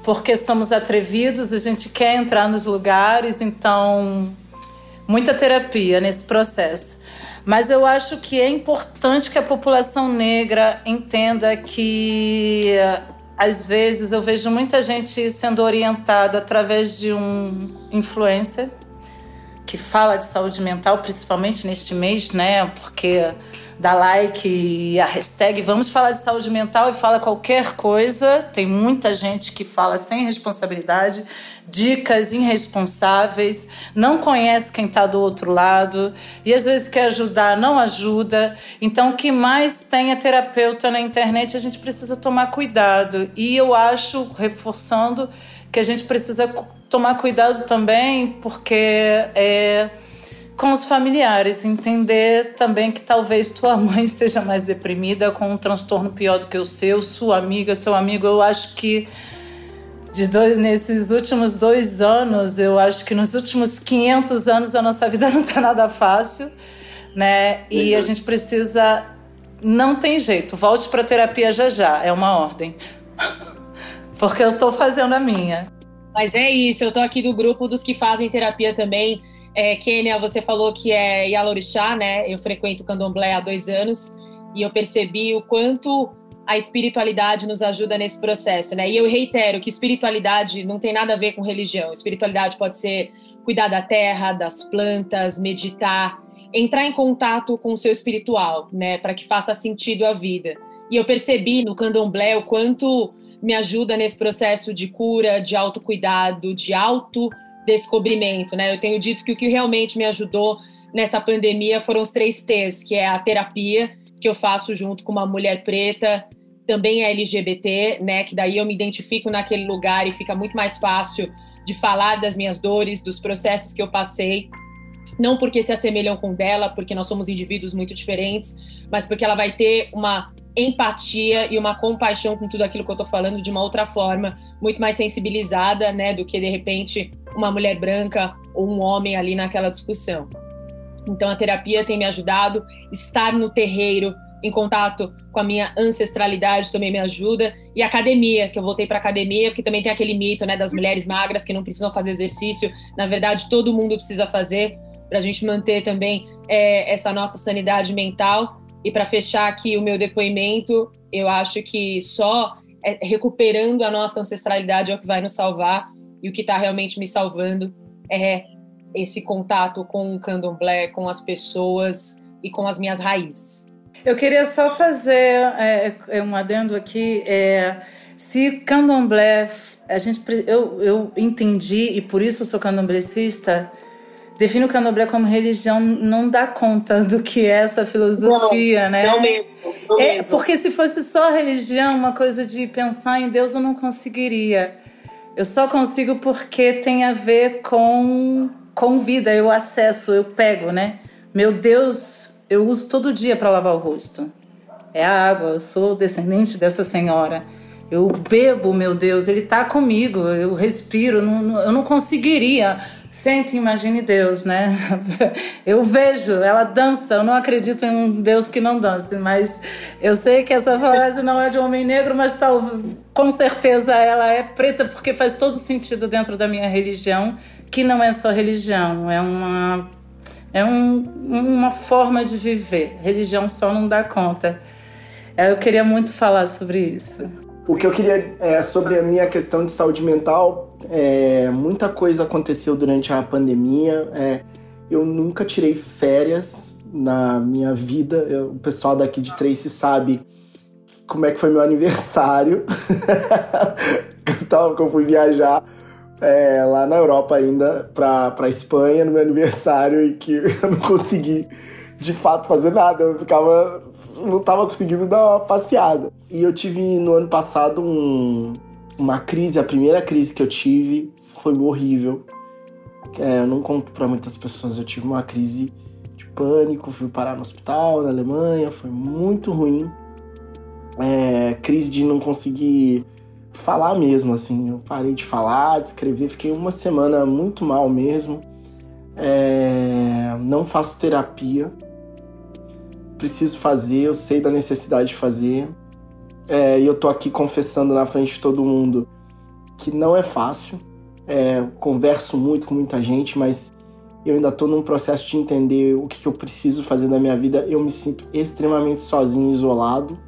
porque somos atrevidos, a gente quer entrar nos lugares, então, muita terapia nesse processo. Mas eu acho que é importante que a população negra entenda que às vezes eu vejo muita gente sendo orientada através de um influencer que fala de saúde mental, principalmente neste mês, né? Porque dá like e a hashtag Vamos Falar de Saúde Mental e fala qualquer coisa. Tem muita gente que fala sem responsabilidade, dicas irresponsáveis, não conhece quem está do outro lado e às vezes quer ajudar, não ajuda. Então, que mais tem terapeuta na internet, a gente precisa tomar cuidado. E eu acho, reforçando, que a gente precisa tomar cuidado também, porque é com os familiares, entender também que talvez tua mãe esteja mais deprimida com um transtorno pior do que o seu, sua amiga, seu amigo. Eu acho que de dois, nesses últimos dois anos, eu acho que nos últimos 500 anos a nossa vida não está nada fácil, né? E a gente precisa não tem jeito, volte para terapia já já, é uma ordem. Porque eu tô fazendo a minha.
Mas é isso, eu tô aqui do grupo dos que fazem terapia também. É, Kênia, você falou que é Yalorixá, né? Eu frequento o candomblé há dois anos e eu percebi o quanto a espiritualidade nos ajuda nesse processo, né? E eu reitero que espiritualidade não tem nada a ver com religião. Espiritualidade pode ser cuidar da terra, das plantas, meditar, entrar em contato com o seu espiritual, né, para que faça sentido a vida. E eu percebi no candomblé o quanto me ajuda nesse processo de cura, de autocuidado, de autodescobrimento, né? Eu tenho dito que o que realmente me ajudou nessa pandemia foram os três T's, que é a terapia, que eu faço junto com uma mulher preta, também é LGBT, né? Que daí eu me identifico naquele lugar e fica muito mais fácil de falar das minhas dores, dos processos que eu passei não porque se assemelham com dela, porque nós somos indivíduos muito diferentes, mas porque ela vai ter uma empatia e uma compaixão com tudo aquilo que eu estou falando de uma outra forma, muito mais sensibilizada, né, do que de repente uma mulher branca ou um homem ali naquela discussão. Então a terapia tem me ajudado, estar no terreiro, em contato com a minha ancestralidade também me ajuda e academia, que eu voltei para academia, porque também tem aquele mito, né, das mulheres magras que não precisam fazer exercício. Na verdade, todo mundo precisa fazer para a gente manter também é, essa nossa sanidade mental. E para fechar aqui o meu depoimento, eu acho que só é, recuperando a nossa ancestralidade é o que vai nos salvar. E o que está realmente me salvando é esse contato com o candomblé, com as pessoas e com as minhas raízes.
Eu queria só fazer é, é um adendo aqui. É, se candomblé, a gente, eu, eu entendi, e por isso sou candomblecista, define o candomblé como religião não dá conta do que é essa filosofia,
não,
né?
Não mesmo. Não
é,
mesmo.
Porque se fosse só religião, uma coisa de pensar em Deus, eu não conseguiria. Eu só consigo porque tem a ver com, com vida, eu acesso, eu pego, né? Meu Deus, eu uso todo dia para lavar o rosto. É a água, eu sou descendente dessa senhora. Eu bebo, meu Deus, ele está comigo, eu respiro, não, não, eu não conseguiria Sente, imagine Deus, né? Eu vejo, ela dança. Eu não acredito em um Deus que não dance, mas eu sei que essa frase não é de homem negro, mas com certeza ela é preta porque faz todo sentido dentro da minha religião, que não é só religião, é uma é um, uma forma de viver. Religião só não dá conta. Eu queria muito falar sobre isso.
O que eu queria é sobre a minha questão de saúde mental. É, muita coisa aconteceu durante a pandemia. É, eu nunca tirei férias na minha vida. Eu, o pessoal daqui de Tracy sabe como é que foi meu aniversário. que eu fui viajar é, lá na Europa ainda, pra, pra Espanha, no meu aniversário, e que eu não consegui de fato fazer nada. Eu ficava não tava conseguindo dar uma passeada. E eu tive no ano passado um, uma crise, a primeira crise que eu tive foi horrível. É, eu não conto para muitas pessoas, eu tive uma crise de pânico, fui parar no hospital na Alemanha, foi muito ruim. É, crise de não conseguir falar mesmo, assim. Eu parei de falar, de escrever, fiquei uma semana muito mal mesmo. É, não faço terapia, preciso fazer, eu sei da necessidade de fazer. É, e eu tô aqui confessando na frente de todo mundo que não é fácil. É, converso muito com muita gente, mas eu ainda tô num processo de entender o que, que eu preciso fazer da minha vida. Eu me sinto extremamente sozinho, isolado.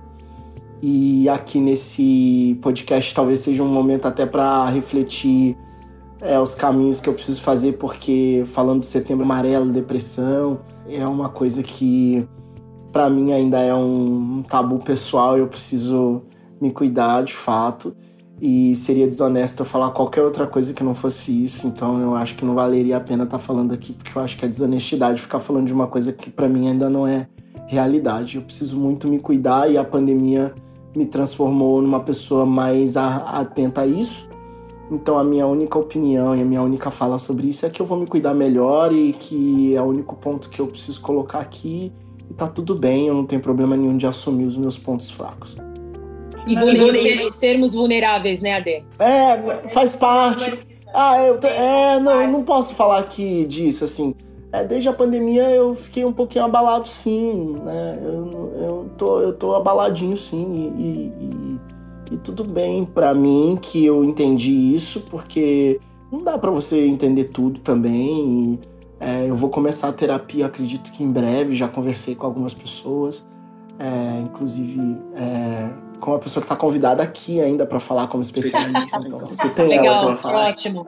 E aqui nesse podcast talvez seja um momento até para refletir é, os caminhos que eu preciso fazer, porque falando do setembro amarelo, depressão, é uma coisa que para mim ainda é um tabu pessoal, eu preciso me cuidar de fato. E seria desonesto eu falar qualquer outra coisa que não fosse isso, então eu acho que não valeria a pena estar tá falando aqui, porque eu acho que é desonestidade ficar falando de uma coisa que para mim ainda não é realidade. Eu preciso muito me cuidar e a pandemia me transformou numa pessoa mais atenta a isso. Então a minha única opinião e a minha única fala sobre isso é que eu vou me cuidar melhor e que é o único ponto que eu preciso colocar aqui e tá tudo bem, eu não tenho problema nenhum de assumir os meus pontos fracos.
E, vulner... sermos vulneráveis, né, Ade?
É, faz parte. Ah, eu te... é, não, eu não posso falar aqui disso, assim. É, desde a pandemia eu fiquei um pouquinho abalado, sim, né? Eu, eu, tô, eu tô abaladinho, sim, e, e, e tudo bem para mim que eu entendi isso, porque não dá para você entender tudo também. E, é, eu vou começar a terapia, acredito que em breve, já conversei com algumas pessoas, é, inclusive é, com uma pessoa que está convidada aqui ainda para falar como especialista. então, você tem
Legal,
ela para falar.
ótimo.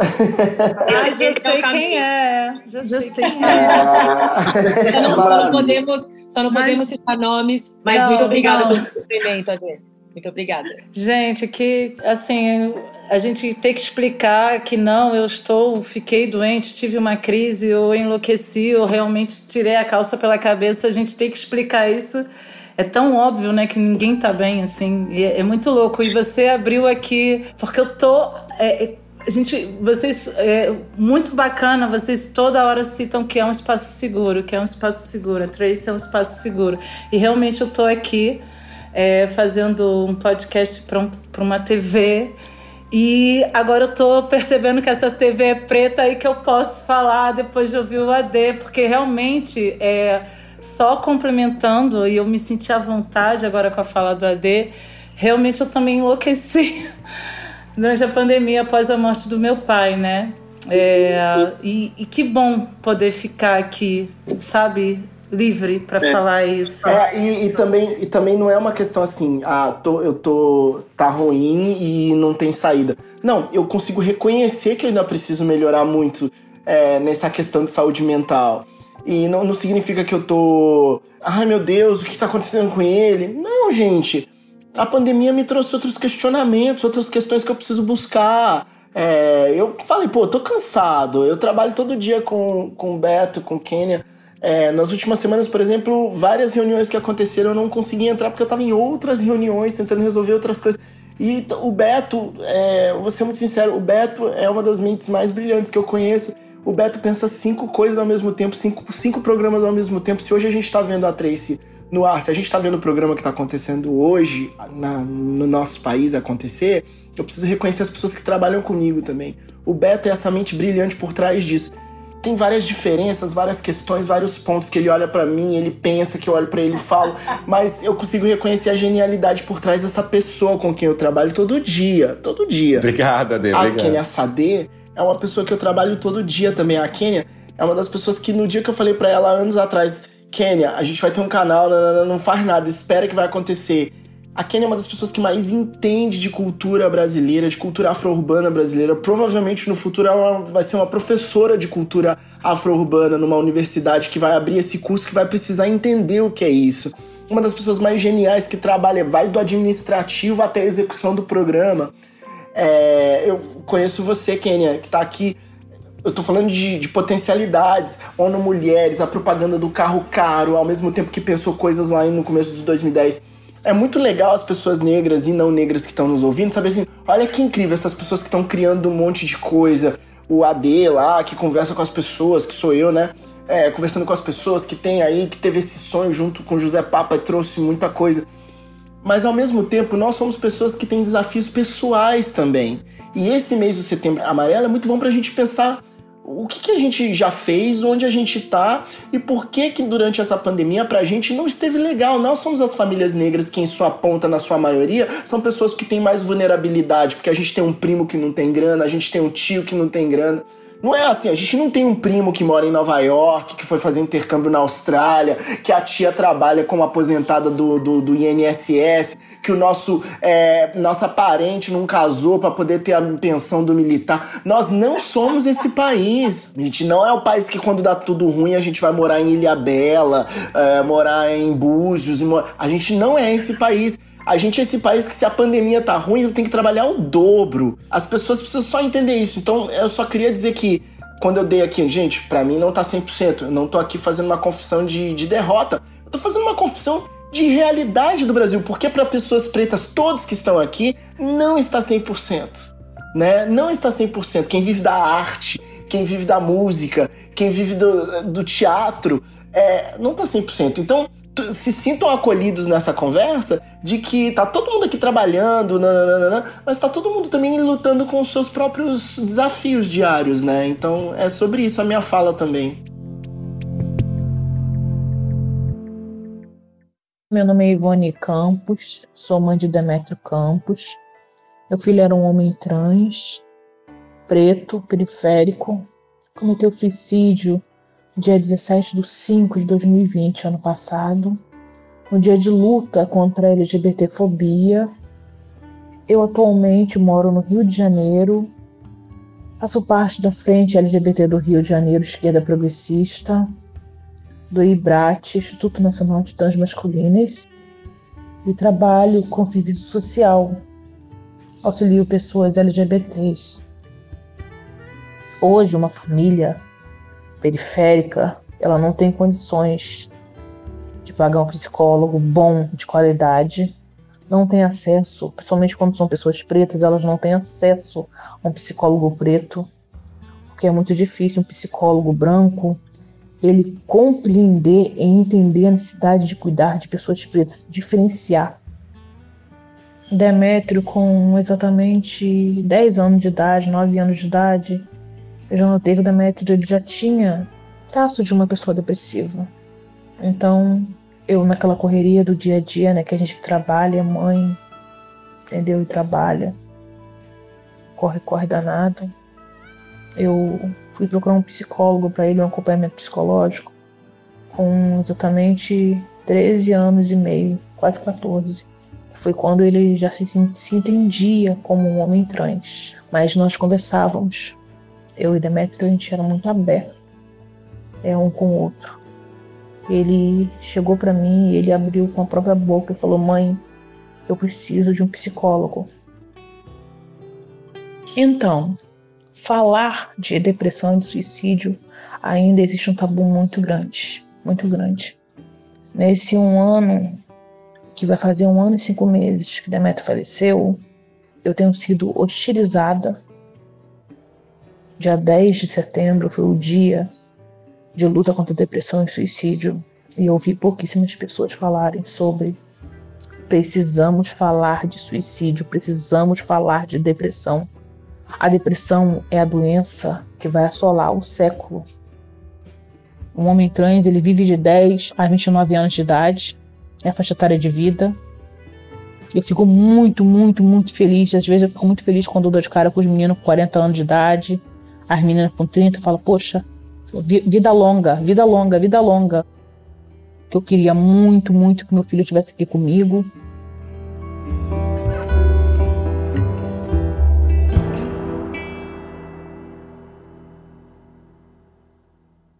Ah, já sei quem é. Já, já sei quem é.
Só não, só não podemos, só não
Mas-
podemos citar nomes, mas
Não,
muito obrigada pelo seu depoimento, Adê. Muito obrigada.
Gente, que assim, a gente tem que explicar que não, eu estou, fiquei doente, tive uma crise, eu enlouqueci, eu realmente tirei a calça pela cabeça. A gente tem que explicar isso. É tão óbvio, né, que ninguém tá bem, assim. É, é muito louco. E você abriu aqui, porque eu tô. é, é, a gente, vocês, é muito bacana, vocês toda hora citam que é um espaço seguro, que é um espaço seguro, a Trace é um espaço seguro. E realmente eu tô aqui é, fazendo um podcast para um, uma TV. E agora eu tô percebendo que essa TV é preta e que eu posso falar depois de ouvir o AD, porque realmente é só complementando, e eu me senti à vontade agora com a fala do AD, realmente eu também enlouqueci durante a pandemia após a morte do meu pai, né? É, e, e que bom poder ficar aqui, sabe, livre para falar isso.
É, e, e também, e também não é uma questão assim, ah, tô, eu tô. tá ruim e não tem saída. Não, eu consigo reconhecer que eu ainda preciso melhorar muito é, nessa questão de saúde mental. E não, não significa que eu tô. Ai meu Deus, o que tá acontecendo com ele? Não, gente. A pandemia me trouxe outros questionamentos, outras questões que eu preciso buscar. É, eu falei, pô, tô cansado. Eu trabalho todo dia com, com o Beto, com o Kenya. É, nas últimas semanas, por exemplo, várias reuniões que aconteceram eu não consegui entrar porque eu tava em outras reuniões tentando resolver outras coisas. E o Beto, é, vou ser muito sincero, o Beto é uma das mentes mais brilhantes que eu conheço. O Beto pensa cinco coisas ao mesmo tempo, cinco, cinco programas ao mesmo tempo. Se hoje a gente tá vendo a Tracy no ar, se a gente tá vendo o programa que tá acontecendo hoje na- no nosso país acontecer, eu preciso reconhecer as pessoas que trabalham comigo também. O Beto é essa mente brilhante por trás disso tem várias diferenças, várias questões, vários pontos que ele olha pra mim, ele pensa que eu olho pra ele e falo, mas eu consigo reconhecer a genialidade por trás dessa pessoa com quem eu trabalho todo dia, todo dia.
Obrigado, Ade.
A
Obrigado.
Kenia Sade é uma pessoa que eu trabalho todo dia também. A Kenia é uma das pessoas que no dia que eu falei pra ela anos atrás, Kenia, a gente vai ter um canal, não, não, não faz nada, espera que vai acontecer. A Kenia é uma das pessoas que mais entende de cultura brasileira, de cultura afro-urbana brasileira. Provavelmente no futuro ela vai ser uma professora de cultura afro-urbana numa universidade que vai abrir esse curso que vai precisar entender o que é isso. Uma das pessoas mais geniais que trabalha, vai do administrativo até a execução do programa. É, eu conheço você, Kenia, que tá aqui. Eu tô falando de, de potencialidades, ONU Mulheres, a propaganda do carro caro, ao mesmo tempo que pensou coisas lá no começo de 2010. É muito legal as pessoas negras e não negras que estão nos ouvindo, saber assim, olha que incrível essas pessoas que estão criando um monte de coisa. O AD lá, que conversa com as pessoas, que sou eu, né? É, conversando com as pessoas que tem aí, que teve esse sonho junto com José Papa e trouxe muita coisa mas ao mesmo tempo nós somos pessoas que têm desafios pessoais também. E esse mês do setembro amarelo é muito bom pra gente pensar o que, que a gente já fez, onde a gente tá e por que que durante essa pandemia pra gente não esteve legal. Nós somos as famílias negras que em sua ponta, na sua maioria, são pessoas que têm mais vulnerabilidade, porque a gente tem um primo que não tem grana, a gente tem um tio que não tem grana. Não é assim, a gente não tem um primo que mora em Nova York, que foi fazer intercâmbio na Austrália, que a tia trabalha como aposentada do, do, do INSS, que o nosso é, nossa parente não casou para poder ter a pensão do militar. Nós não somos esse país. A gente não é o país que quando dá tudo ruim a gente vai morar em Ilha Bela, é, morar em Búzios. A gente não é esse país. A gente é esse país que se a pandemia tá ruim, tenho que trabalhar o dobro. As pessoas precisam só entender isso. Então, eu só queria dizer que quando eu dei aqui, gente, pra mim não tá 100%. Eu não tô aqui fazendo uma confissão de, de derrota. Eu tô fazendo uma confissão de realidade do Brasil, porque para pessoas pretas, todos que estão aqui, não está 100%, né? Não está 100%. Quem vive da arte, quem vive da música, quem vive do, do teatro, é, não tá 100%. Então, se sintam acolhidos nessa conversa de que tá todo mundo aqui trabalhando, nananana, mas tá todo mundo também lutando com os seus próprios desafios diários, né? Então é sobre isso a minha fala também.
Meu nome é Ivone Campos, sou mãe de Demetrio Campos. Meu filho era um homem trans, preto, periférico, cometeu suicídio dia 17 de 5 de 2020, ano passado, no dia de luta contra a LGBTfobia. Eu atualmente moro no Rio de Janeiro, faço parte da Frente LGBT do Rio de Janeiro, Esquerda Progressista, do IBRAT, Instituto Nacional de Transmasculinas, e trabalho com serviço social. Auxilio pessoas LGBTs. Hoje, uma família periférica, ela não tem condições de pagar um psicólogo bom, de qualidade, não tem acesso, principalmente quando são pessoas pretas, elas não têm acesso a um psicólogo preto, porque é muito difícil um psicólogo branco ele compreender e entender a necessidade de cuidar de pessoas pretas, diferenciar. Demétrio, com exatamente 10 anos de idade, 9 anos de idade, eu já notei que o Demétrio ele já tinha traço de uma pessoa depressiva. Então, eu naquela correria do dia a dia, né, que a gente trabalha, mãe, entendeu? E trabalha, corre, corre danado. Eu fui procurar um psicólogo para ele, um acompanhamento psicológico, com exatamente 13 anos e meio, quase 14. Foi quando ele já se, se entendia como um homem trans. Mas nós conversávamos. Eu e Demetrio, a gente era muito aberto, é um com o outro. Ele chegou para mim e ele abriu com a própria boca e falou: Mãe, eu preciso de um psicólogo. Então, falar de depressão e de suicídio ainda existe um tabu muito grande, muito grande. Nesse um ano, que vai fazer um ano e cinco meses que Demetrio faleceu, eu tenho sido hostilizada. Dia 10 de setembro foi o dia de luta contra depressão e suicídio e eu ouvi pouquíssimas pessoas falarem sobre precisamos falar de suicídio, precisamos falar de depressão. A depressão é a doença que vai assolar o século. Um homem trans, ele vive de 10 a 29 anos de idade, é a faixa etária de vida. Eu fico muito, muito, muito feliz. Às vezes eu fico muito feliz quando eu dou de cara com os meninos com 40 anos de idade, as meninas com 30, falo, poxa, vida longa, vida longa, vida longa. Que eu queria muito, muito que meu filho estivesse aqui comigo,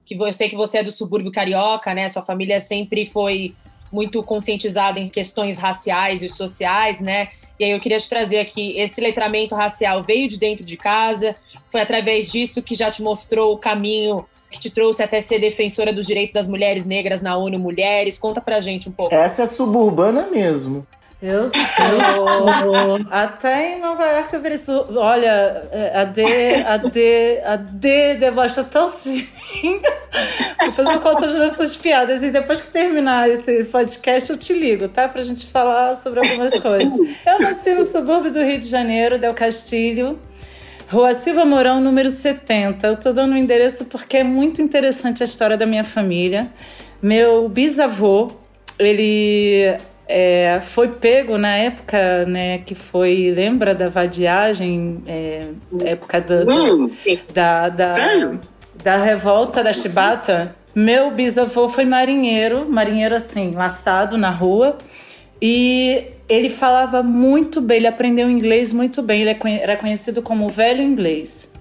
que eu sei que você é do subúrbio carioca, né? Sua família sempre foi muito conscientizada em questões raciais e sociais, né? E aí eu queria te trazer aqui, esse letramento racial veio de dentro de casa, foi através disso que já te mostrou o caminho que te trouxe até ser defensora dos direitos das mulheres negras na ONU Mulheres. Conta pra gente um pouco.
Essa é suburbana mesmo.
Eu sou. Até em Nova York eu virei. Su... Olha, é, a D, a D, a D debocha tanto de mim. Depois eu conto essas piadas. E depois que terminar esse podcast, eu te ligo, tá? Pra gente falar sobre algumas coisas. Eu nasci no subúrbio do Rio de Janeiro, Del Castilho. Rua Silva Mourão, número 70. Eu tô dando o um endereço porque é muito interessante a história da minha família. Meu bisavô, ele é, foi pego na época, né, que foi, lembra da vadiagem, é, época do, do, da, da, Sério? da revolta da chibata. Meu bisavô foi marinheiro, marinheiro assim, laçado na rua, e ele falava muito bem, ele aprendeu inglês muito bem, ele é era conhecido como o velho inglês.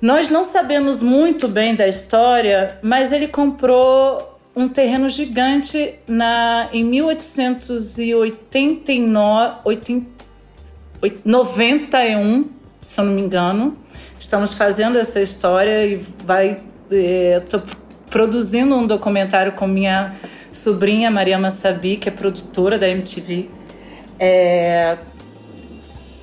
Nós não sabemos muito bem da história, mas ele comprou um terreno gigante na, em 1891, se eu não me engano. Estamos fazendo essa história e vai. Estou é, produzindo um documentário com minha sobrinha Maria Massabi, que é produtora da MTV, é,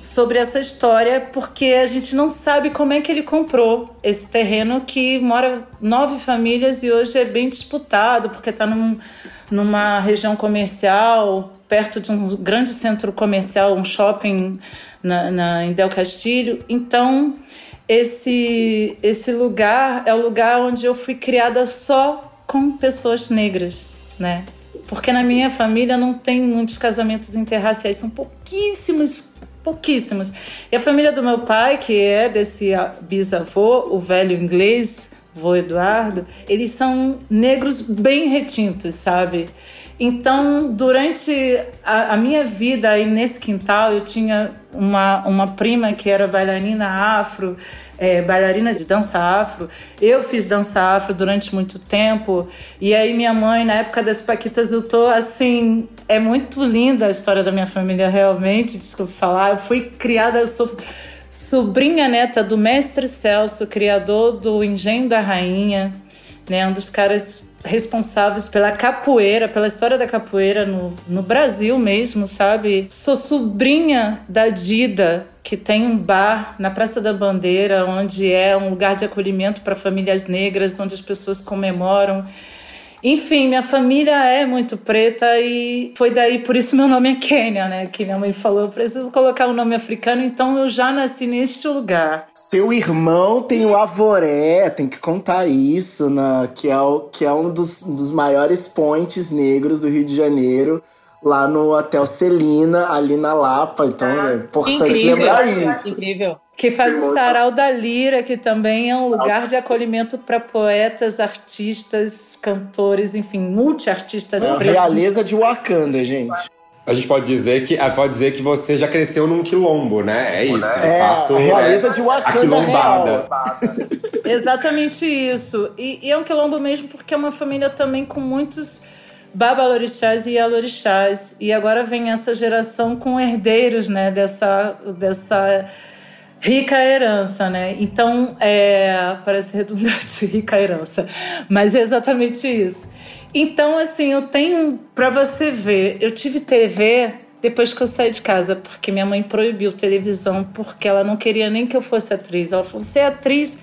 sobre essa história, porque a gente não sabe como é que ele comprou esse terreno que mora nove famílias e hoje é bem disputado, porque está num, numa região comercial, perto de um grande centro comercial, um shopping na, na, em Del Castilho. Então, esse, esse lugar é o lugar onde eu fui criada só com pessoas negras, né? Porque na minha família não tem muitos casamentos interraciais, são pouquíssimos pouquíssimos. E a família do meu pai, que é desse bisavô, o velho inglês, vô Eduardo, eles são negros bem retintos, sabe? Então, durante a, a, minha vida aí nesse quintal, eu tinha uma, uma prima que era bailarina afro, é, bailarina de dança afro. Eu fiz dança afro durante muito tempo. E aí, minha mãe, na época das Paquitas, eu tô assim. É muito linda a história da minha família, realmente, desculpa falar. Eu fui criada, eu sou sobrinha neta do mestre Celso, criador do Engenho da Rainha, né? Um dos caras responsáveis pela capoeira, pela história da capoeira no, no Brasil mesmo, sabe? Sou sobrinha da Dida, que tem um bar na Praça da Bandeira, onde é um lugar de acolhimento para famílias negras, onde as pessoas comemoram enfim, minha família é muito preta e foi daí, por isso meu nome é Kênia, né? Que minha mãe falou, eu preciso colocar um nome africano, então eu já nasci neste lugar.
Seu irmão tem o Avoré, tem que contar isso, né? que, é o, que é um dos, dos maiores pontes negros do Rio de Janeiro lá no Hotel Celina, ali na Lapa. Então ah, é importante incrível, lembrar isso.
Incrível. Que faz o Sarau da Lira, que também é um lugar de acolhimento para poetas, artistas, cantores, enfim, multiartistas
é pretos. Realeza de Wakanda, gente.
A gente pode dizer que pode dizer que você já cresceu num quilombo, né? É isso.
É, fato, a realeza é de Wakanda real.
Exatamente isso. E, e é um quilombo mesmo porque é uma família também com muitos babalorixás e alorixás. E agora vem essa geração com herdeiros, né? Dessa, dessa rica herança, né? Então, é, parece redundante, rica herança, mas é exatamente isso. Então, assim, eu tenho para você ver, eu tive TV depois que eu saí de casa, porque minha mãe proibiu televisão, porque ela não queria nem que eu fosse atriz. Ela falou: "Você é atriz?"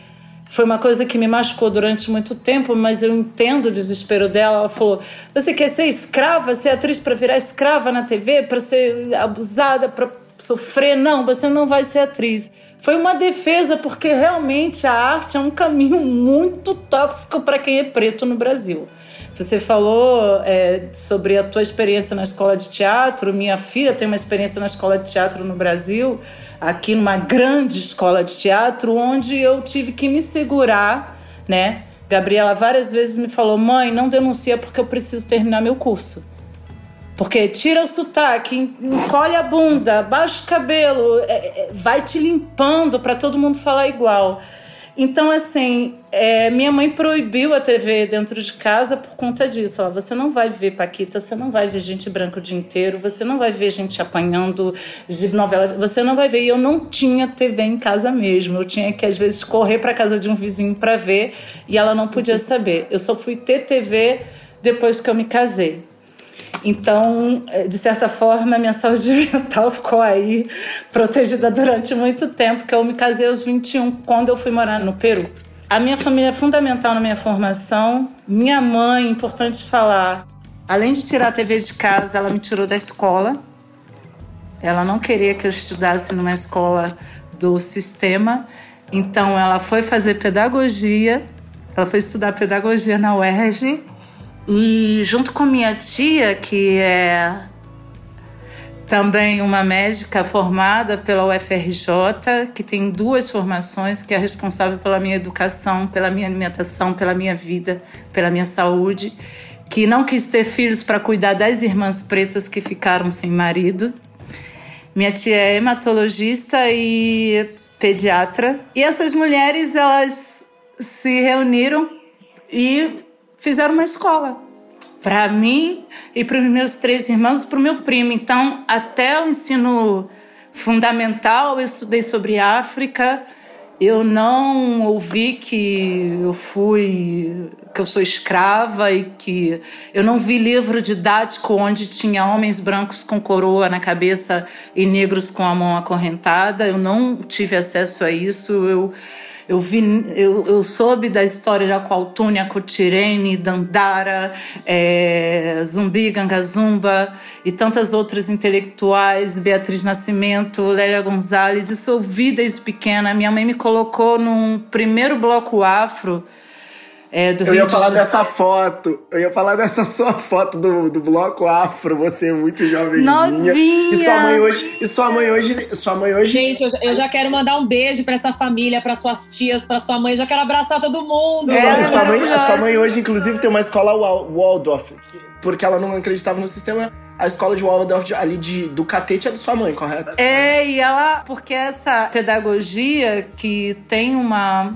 Foi uma coisa que me machucou durante muito tempo, mas eu entendo o desespero dela. Ela falou: "Você quer ser escrava, ser atriz para virar escrava na TV, para ser abusada, para sofrer? Não, você não vai ser atriz." foi uma defesa, porque realmente a arte é um caminho muito tóxico para quem é preto no Brasil. Você falou é, sobre a tua experiência na escola de teatro. Minha filha tem uma experiência na escola de teatro no Brasil, aqui numa grande escola de teatro, onde eu tive que me segurar, né? Gabriela várias vezes me falou: mãe, não denuncia porque eu preciso terminar meu curso. Porque tira o sotaque, encolhe a bunda, baixa o cabelo, é, é, vai te limpando para todo mundo falar igual. Então, assim, é, minha mãe proibiu a TV dentro de casa por conta disso. Ó, você não vai ver Paquita, você não vai ver gente branca o dia inteiro, você não vai ver gente apanhando de novela, você não vai ver. E eu não tinha TV em casa mesmo. Eu tinha que, às vezes, correr para casa de um vizinho para ver e ela não podia saber. Eu só fui ter TV depois que eu me casei. Então, é, de certa forma, minha saúde mental ficou aí protegida durante muito tempo, que eu me casei aos 21, quando eu fui morar no Peru. A minha família é fundamental na minha formação. Minha mãe, importante falar, além de tirar a TV de casa, ela me tirou da escola. Ela não queria que eu estudasse numa escola do sistema. Então, ela foi fazer pedagogia. Ela foi estudar pedagogia na UERJ e junto com minha tia, que é também uma médica formada pela UFRJ, que tem duas formações, que é responsável pela minha educação, pela minha alimentação, pela minha vida, pela minha saúde, que não quis ter filhos para cuidar das irmãs pretas que ficaram sem marido. Minha tia é hematologista e pediatra. E essas mulheres, elas se reuniram e fizeram uma escola para mim e para os meus três irmãos e para o meu primo. Então, até o ensino fundamental, eu estudei sobre África eu não ouvi que eu fui que eu sou escrava e que eu não vi livro didático onde tinha homens brancos com coroa na cabeça e negros com a mão acorrentada. Eu não tive acesso a isso. Eu eu, vi, eu, eu soube da história de Aqualtúnia, Cotirene, Dandara, é, Zumbi, Gangazumba e tantas outras intelectuais, Beatriz Nascimento, Lélia Gonzalez. Isso eu vi desde pequena. Minha mãe me colocou num primeiro bloco afro é,
eu ia falar de... dessa foto. Eu ia falar dessa sua foto do, do bloco afro, você é muito jovenzinha.
Novinha.
E sua mãe hoje. E sua mãe hoje. Sua mãe hoje.
Gente, eu, eu já quero mandar um beijo para essa família, para suas tias, para sua mãe. Eu já quero abraçar todo mundo.
É, é sua, mãe, a sua mãe hoje, inclusive, tem uma escola Waldorf, porque ela não acreditava no sistema a escola de Waldorf ali de, do catete é de sua mãe, correto?
É, e ela. Porque essa pedagogia que tem uma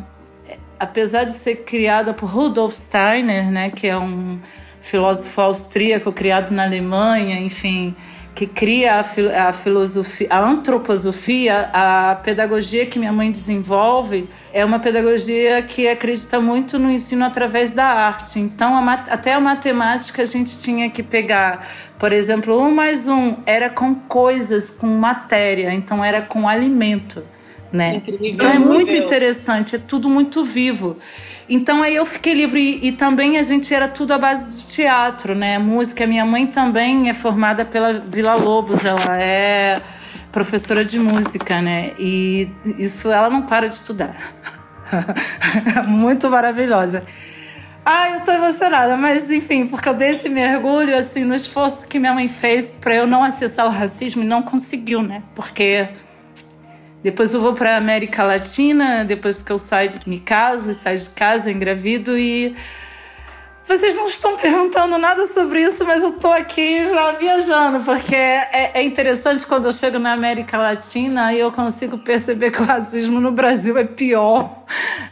apesar de ser criada por Rudolf Steiner, né, que é um filósofo austríaco criado na Alemanha, enfim, que cria a, a filosofia, a antroposofia, a pedagogia que minha mãe desenvolve é uma pedagogia que acredita muito no ensino através da arte. Então, a, até a matemática a gente tinha que pegar, por exemplo, um mais um era com coisas, com matéria, então era com alimento né? Incrível. Então é muito interessante, é tudo muito vivo. Então aí eu fiquei livre e, também a gente era tudo à base de teatro, né? Música. Minha mãe também é formada pela Vila Lobos, ela é professora de música, né? E isso ela não para de estudar. muito maravilhosa. Ah, eu tô emocionada, mas enfim, porque eu dei esse mergulho assim no esforço que minha mãe fez para eu não acessar o racismo e não conseguiu, né? Porque depois eu vou para América Latina, depois que eu saio, me caso, saio de casa, engravido e vocês não estão perguntando nada sobre isso, mas eu tô aqui já viajando, porque é, é, interessante quando eu chego na América Latina e eu consigo perceber que o racismo no Brasil é pior,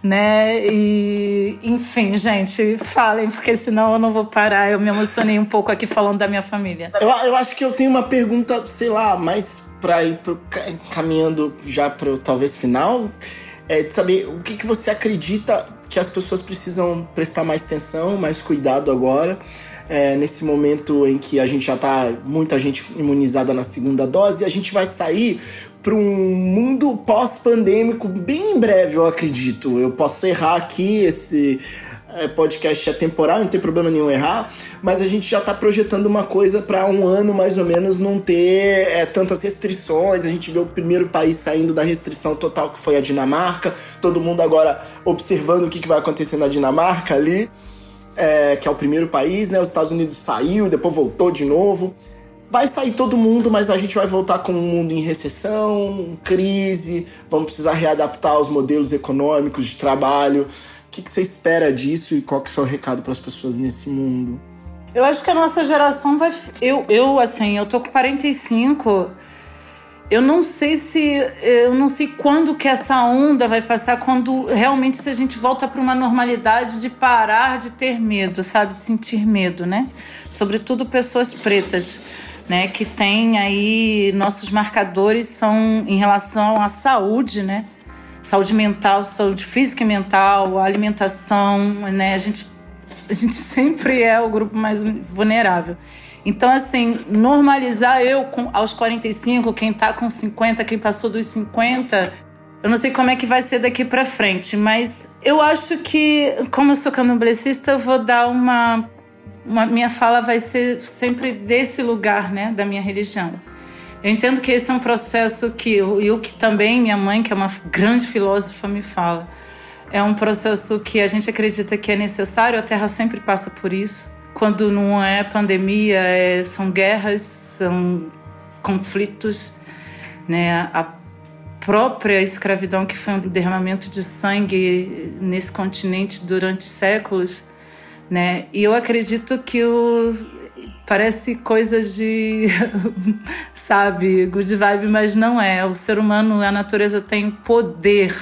né? E, enfim, gente, falem, porque senão eu não vou parar. Eu me emocionei um pouco aqui falando da minha família.
Eu, eu acho que eu tenho uma pergunta, sei lá, mais para ir pro, caminhando já para o talvez final. É de saber o que, que você acredita que as pessoas precisam prestar mais atenção, mais cuidado agora, é, nesse momento em que a gente já tá muita gente imunizada na segunda dose, a gente vai sair para um mundo pós-pandêmico bem em breve, eu acredito. Eu posso errar aqui esse é, podcast é temporal, não tem problema nenhum errar, mas a gente já está projetando uma coisa para um ano mais ou menos não ter é, tantas restrições. A gente vê o primeiro país saindo da restrição total que foi a Dinamarca, todo mundo agora observando o que, que vai acontecer na Dinamarca ali, é, que é o primeiro país, né? Os Estados Unidos saiu, depois voltou de novo. Vai sair todo mundo, mas a gente vai voltar com um mundo em recessão, crise, vamos precisar readaptar os modelos econômicos de trabalho que, que você espera disso e qual que é o seu recado para as pessoas nesse mundo?
Eu acho que a nossa geração vai. Eu, eu assim, eu tô com 45. Eu não sei se. Eu não sei quando que essa onda vai passar, quando realmente se a gente volta para uma normalidade de parar de ter medo, sabe? De sentir medo, né? Sobretudo pessoas pretas. Né, que tem aí nossos marcadores são em relação à saúde, né? Saúde mental, saúde física e mental, alimentação, né? A gente, a gente sempre é o grupo mais vulnerável. Então, assim, normalizar eu com, aos 45, quem tá com 50, quem passou dos 50, eu não sei como é que vai ser daqui para frente, mas eu acho que, como eu sou candomblessista, eu vou dar uma, uma. Minha fala vai ser sempre desse lugar, né, da minha religião. Eu entendo que esse é um processo que, e o que também minha mãe, que é uma grande filósofa, me fala, é um processo que a gente acredita que é necessário, a Terra sempre passa por isso. Quando não é pandemia, é, são guerras, são conflitos, né? A própria escravidão, que foi um derramamento de sangue nesse continente durante séculos, né? E eu acredito que os, parece coisa de, sabe, good vibe, mas não é. O ser humano, a natureza tem poder,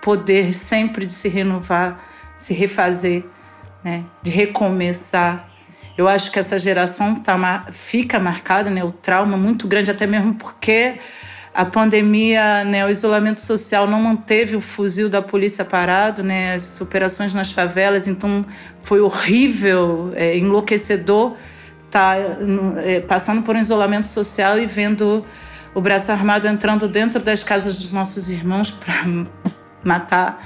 poder sempre de se renovar, se refazer, né, de recomeçar. Eu acho que essa geração tá, fica marcada, né, o trauma muito grande, até mesmo porque a pandemia, né, o isolamento social não manteve o fuzil da polícia parado, né, as operações nas favelas, então foi horrível, é, enlouquecedor tá, é, passando por um isolamento social e vendo o braço armado entrando dentro das casas dos nossos irmãos para matar.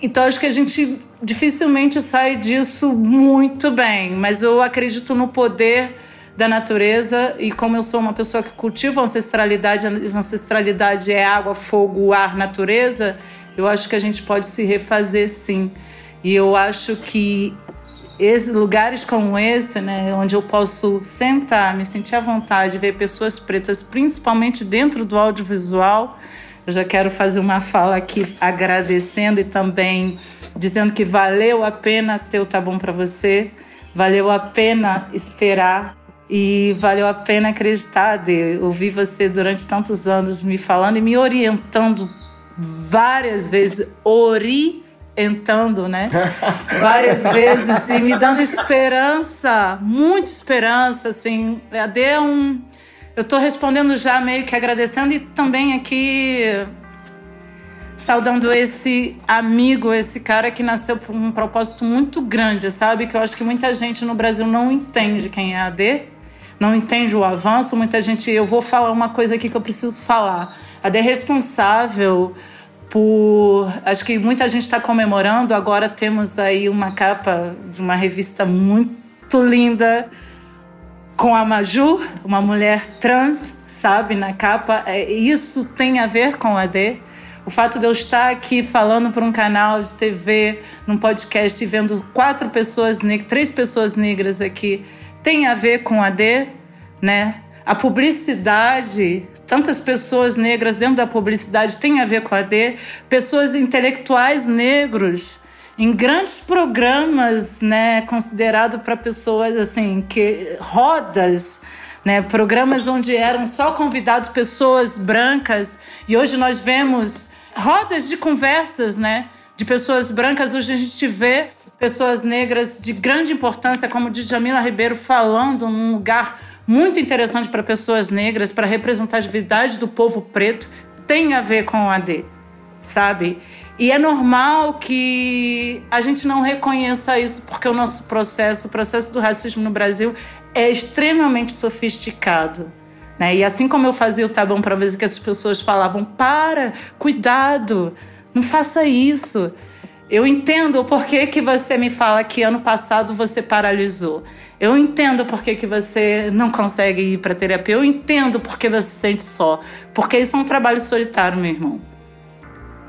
Então acho que a gente dificilmente sai disso muito bem, mas eu acredito no poder da natureza e como eu sou uma pessoa que cultiva ancestralidade, ancestralidade é água, fogo, ar, natureza, eu acho que a gente pode se refazer sim. E eu acho que esse, lugares como esse, né, onde eu posso sentar, me sentir à vontade, ver pessoas pretas, principalmente dentro do audiovisual, eu já quero fazer uma fala aqui agradecendo e também dizendo que valeu a pena ter o Tá Bom Pra Você, valeu a pena esperar e valeu a pena acreditar de ouvir você durante tantos anos me falando e me orientando várias vezes, orientando, né? várias vezes e me dando esperança, muita esperança, assim. Dê um. Eu estou respondendo já meio que agradecendo e também aqui saudando esse amigo, esse cara que nasceu por um propósito muito grande, sabe? Que eu acho que muita gente no Brasil não entende quem é a não entende o avanço. Muita gente, eu vou falar uma coisa aqui que eu preciso falar. A é responsável por. Acho que muita gente está comemorando. Agora temos aí uma capa de uma revista muito linda com a Maju, uma mulher trans, sabe, na capa. É, isso tem a ver com a D. O fato de eu estar aqui falando para um canal de TV, num podcast, e vendo quatro pessoas negras, três pessoas negras aqui tem a ver com a D, né? A publicidade, tantas pessoas negras dentro da publicidade tem a ver com a D, pessoas intelectuais negros em grandes programas, né, considerado para pessoas assim que rodas, né, programas onde eram só convidados pessoas brancas e hoje nós vemos rodas de conversas, né, de pessoas brancas. Hoje a gente vê pessoas negras de grande importância, como de Jamila Ribeiro, falando num lugar muito interessante para pessoas negras, para a representatividade do povo preto, tem a ver com o AD, sabe? E é normal que a gente não reconheça isso, porque o nosso processo, o processo do racismo no Brasil, é extremamente sofisticado. Né? E assim como eu fazia o tá bom para ver que as pessoas falavam: para, cuidado, não faça isso. Eu entendo o porquê que você me fala que ano passado você paralisou. Eu entendo por que, que você não consegue ir para terapia. Eu entendo porque você se sente só. Porque isso é um trabalho solitário, meu irmão.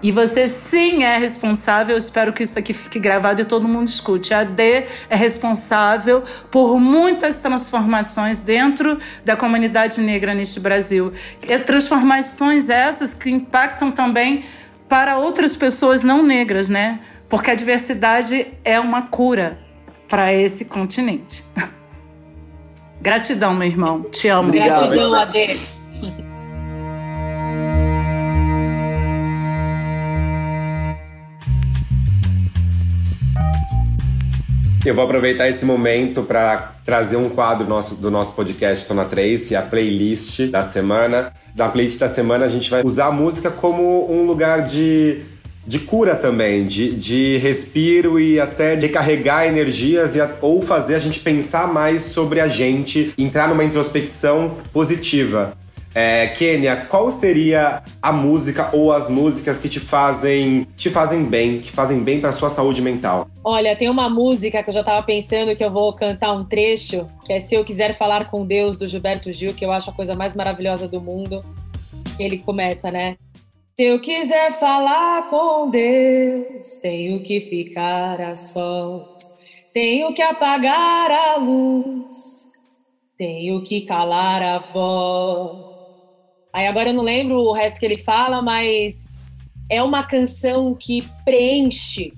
E você sim é responsável, eu espero que isso aqui fique gravado e todo mundo escute. A D é responsável por muitas transformações dentro da comunidade negra neste Brasil. E transformações essas que impactam também para outras pessoas não negras, né? Porque a diversidade é uma cura para esse continente. Gratidão, meu irmão. Te amo.
Obrigado. Gratidão, Ade.
Eu vou aproveitar esse momento para trazer um quadro nosso, do nosso podcast Tona Trace, a playlist da semana. Na playlist da semana a gente vai usar a música como um lugar de, de cura também, de, de respiro e até de carregar energias e, ou fazer a gente pensar mais sobre a gente, entrar numa introspecção positiva. É, Kênia, qual seria a música ou as músicas que te fazem te fazem bem, que fazem bem para sua saúde mental?
Olha, tem uma música que eu já estava pensando que eu vou cantar um trecho, que é Se Eu Quiser Falar com Deus, do Gilberto Gil, que eu acho a coisa mais maravilhosa do mundo. Ele começa, né? Se eu quiser falar com Deus, tenho que ficar a sós, tenho que apagar a luz tenho que calar a voz. Aí agora eu não lembro o resto que ele fala, mas é uma canção que preenche,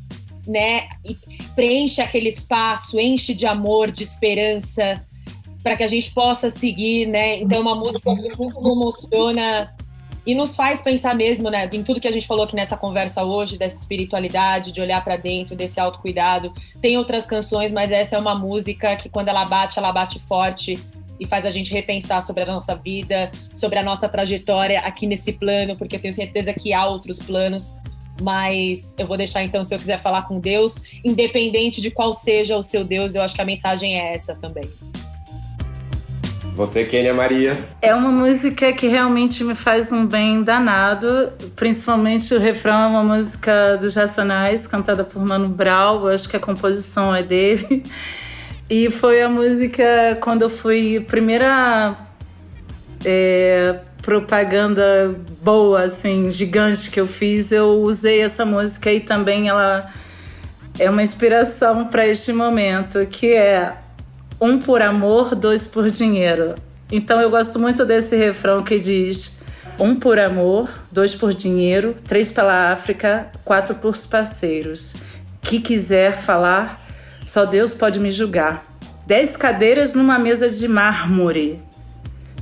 né? E preenche aquele espaço, enche de amor, de esperança, para que a gente possa seguir, né? Então é uma música que muito emociona e nos faz pensar mesmo, né, em tudo que a gente falou aqui nessa conversa hoje, dessa espiritualidade, de olhar para dentro, desse autocuidado. Tem outras canções, mas essa é uma música que quando ela bate, ela bate forte e faz a gente repensar sobre a nossa vida, sobre a nossa trajetória aqui nesse plano, porque eu tenho certeza que há outros planos. Mas eu vou deixar então, se eu quiser falar com Deus, independente de qual seja o seu Deus, eu acho que a mensagem é essa também.
Você, Kênia Maria?
É uma música que realmente me faz um bem danado, principalmente o refrão é uma música dos Racionais, cantada por Mano Brown, acho que a composição é dele. E foi a música quando eu fui primeira é, propaganda boa, assim, gigante que eu fiz, eu usei essa música e também ela é uma inspiração para este momento, que é um por amor, dois por dinheiro. Então eu gosto muito desse refrão que diz: um por amor, dois por dinheiro, três pela África, quatro por parceiros. Que quiser falar, só Deus pode me julgar. Dez cadeiras numa mesa de mármore.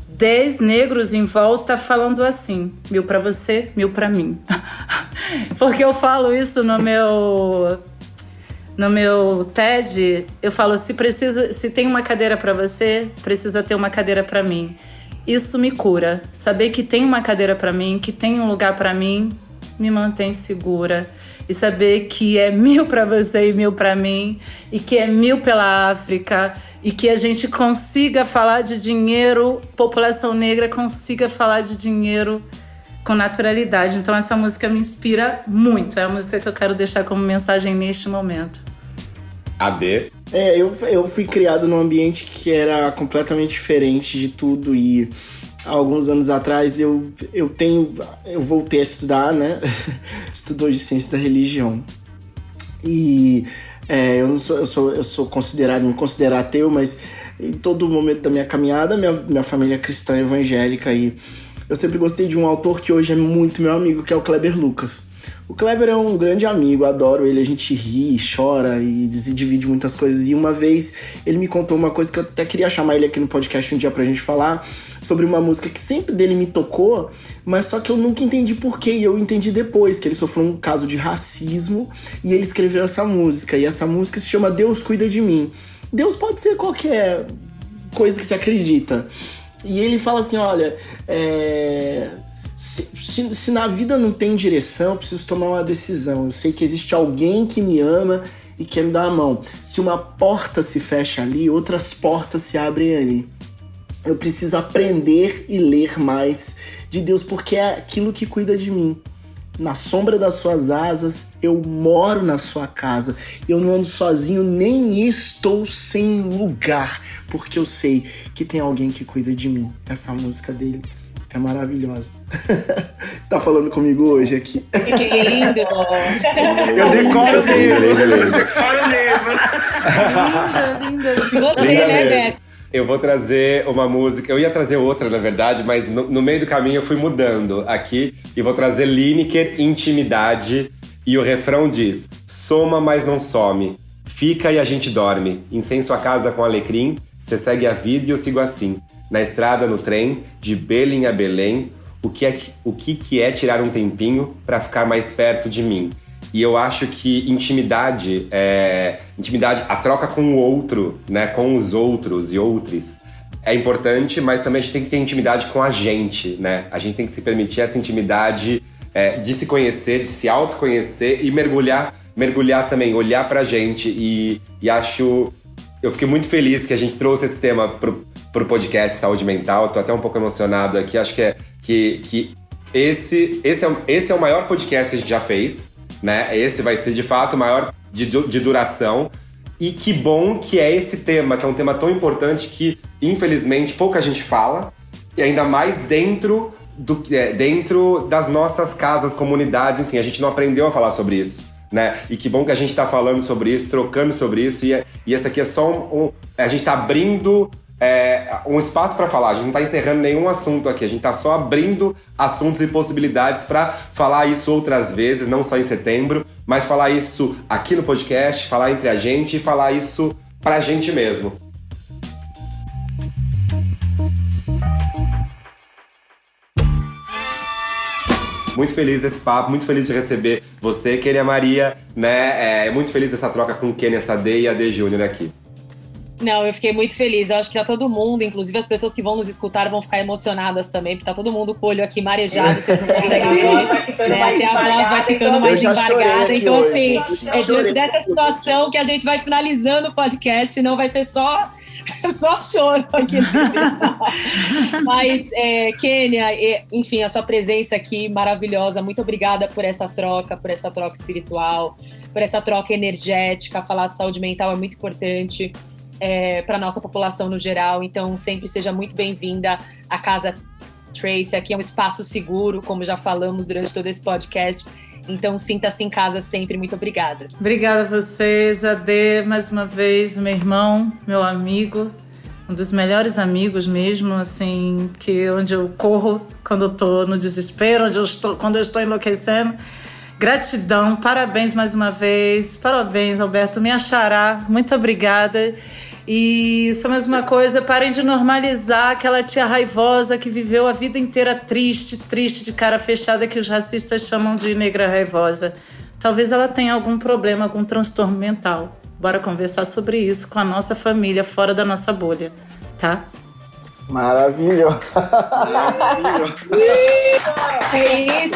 Dez negros em volta falando assim: mil para você, mil para mim. Porque eu falo isso no meu no meu TED, eu falo se precisa, se tem uma cadeira para você, precisa ter uma cadeira para mim. Isso me cura. Saber que tem uma cadeira para mim, que tem um lugar para mim, me mantém segura. E saber que é mil para você e mil para mim, e que é mil pela África, e que a gente consiga falar de dinheiro, população negra consiga falar de dinheiro com naturalidade. Então essa música me inspira muito. É a música que eu quero deixar como mensagem neste momento.
AB.
É, eu, eu fui criado num ambiente que era completamente diferente de tudo e alguns anos atrás eu, eu tenho eu voltei a estudar, né? Estudou de ciência da religião. E é, eu, não sou, eu, sou, eu sou considerado, me considero ateu, mas em todo momento da minha caminhada, minha, minha família é cristã evangélica e eu sempre gostei de um autor que hoje é muito meu amigo, que é o Kleber Lucas. O Kleber é um grande amigo, adoro ele, a gente ri, chora e se divide muitas coisas. E uma vez ele me contou uma coisa que eu até queria chamar ele aqui no podcast um dia pra gente falar sobre uma música que sempre dele me tocou, mas só que eu nunca entendi porquê. E eu entendi depois que ele sofreu um caso de racismo e ele escreveu essa música. E essa música se chama Deus Cuida de Mim. Deus pode ser qualquer coisa que você acredita. E ele fala assim: olha, é, se, se, se, na vida não tem direção, eu preciso tomar uma decisão. Eu sei que existe alguém que me ama e quer me dar a mão. Se uma porta se fecha ali, outras portas se abrem ali. Eu preciso aprender e ler mais de Deus, porque é aquilo que cuida de mim na sombra das suas asas, eu moro na sua casa. Eu não ando sozinho, nem estou sem lugar, porque eu sei que tem alguém que cuida de mim. Essa música dele é maravilhosa. tá falando comigo hoje aqui.
Que lindo!
eu decoro mesmo.
Decoro mesmo. Linda, linda. Você, né, Beto?
Eu vou trazer uma música. Eu ia trazer outra, na verdade, mas no, no meio do caminho eu fui mudando aqui e vou trazer Lineker Intimidade. E o refrão diz: Soma, mas não some. Fica e a gente dorme. Incenso a casa com alecrim. Você segue a vida e eu sigo assim. Na estrada, no trem, de Belém a Belém. O que é, o que, que é tirar um tempinho para ficar mais perto de mim? E eu acho que intimidade, é, intimidade, a troca com o outro, né, com os outros e outros, é importante, mas também a gente tem que ter intimidade com a gente, né? A gente tem que se permitir essa intimidade é, de se conhecer, de se autoconhecer e mergulhar, mergulhar também, olhar pra gente. E, e acho. Eu fiquei muito feliz que a gente trouxe esse tema pro, pro podcast Saúde Mental. Tô até um pouco emocionado aqui. Acho que, é, que, que esse, esse, é, esse é o maior podcast que a gente já fez né? Esse vai ser de fato maior de, de duração. E que bom que é esse tema, que é um tema tão importante que, infelizmente, pouca gente fala, e ainda mais dentro, do, é, dentro das nossas casas, comunidades, enfim, a gente não aprendeu a falar sobre isso. Né? E que bom que a gente está falando sobre isso, trocando sobre isso, e, e esse aqui é só um. um a gente está abrindo é, um espaço para falar. A gente não está encerrando nenhum assunto aqui, a gente está só abrindo assuntos e possibilidades para falar isso outras vezes, não só em setembro, mas falar isso aqui no podcast, falar entre a gente e falar isso para a gente mesmo. Muito feliz desse papo, muito feliz de receber você, Kenia Maria, né? É, muito feliz dessa troca com Kenia Sade e Ade Júnior aqui.
Não, eu fiquei muito feliz. Eu acho que tá todo mundo, inclusive as pessoas que vão nos escutar, vão ficar emocionadas também, porque tá todo mundo com o olho aqui marejado, vocês não conseguem ver. né? Até a voz vai ficando mais embargada. Então, assim, é diante dessa situação que a gente vai finalizando o podcast, não vai ser só só choro aqui. Mas, é, Kênia, enfim, a sua presença aqui maravilhosa. Muito obrigada por essa troca, por essa troca espiritual, por essa troca energética. Falar de saúde mental é muito importante é, para nossa população no geral. Então, sempre seja muito bem-vinda à Casa Trace. Aqui é um espaço seguro, como já falamos durante todo esse podcast. Então, sinta-se em casa sempre. Muito obrigada.
Obrigada a vocês, Ade, mais uma vez, meu irmão, meu amigo, um dos melhores amigos mesmo, assim, que onde eu corro quando eu tô no desespero, onde eu estou, quando eu estou enlouquecendo. Gratidão, parabéns mais uma vez, parabéns, Alberto, me achará, muito obrigada. E só mais uma coisa, parem de normalizar aquela tia raivosa que viveu a vida inteira triste, triste, de cara fechada, que os racistas chamam de negra raivosa. Talvez ela tenha algum problema, algum transtorno mental. Bora conversar sobre isso com a nossa família, fora da nossa bolha, tá?
Maravilhoso!
é isso!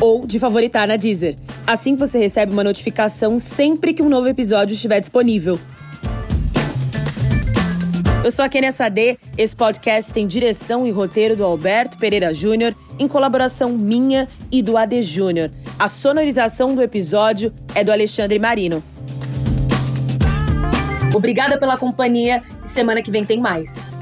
ou de favoritar na Deezer. Assim você recebe uma notificação sempre que um novo episódio estiver disponível. Eu sou a Kenia Sade. Esse podcast tem direção e roteiro do Alberto Pereira Júnior, em colaboração minha e do AD Júnior. A sonorização do episódio é do Alexandre Marino. Obrigada pela companhia semana que vem tem mais.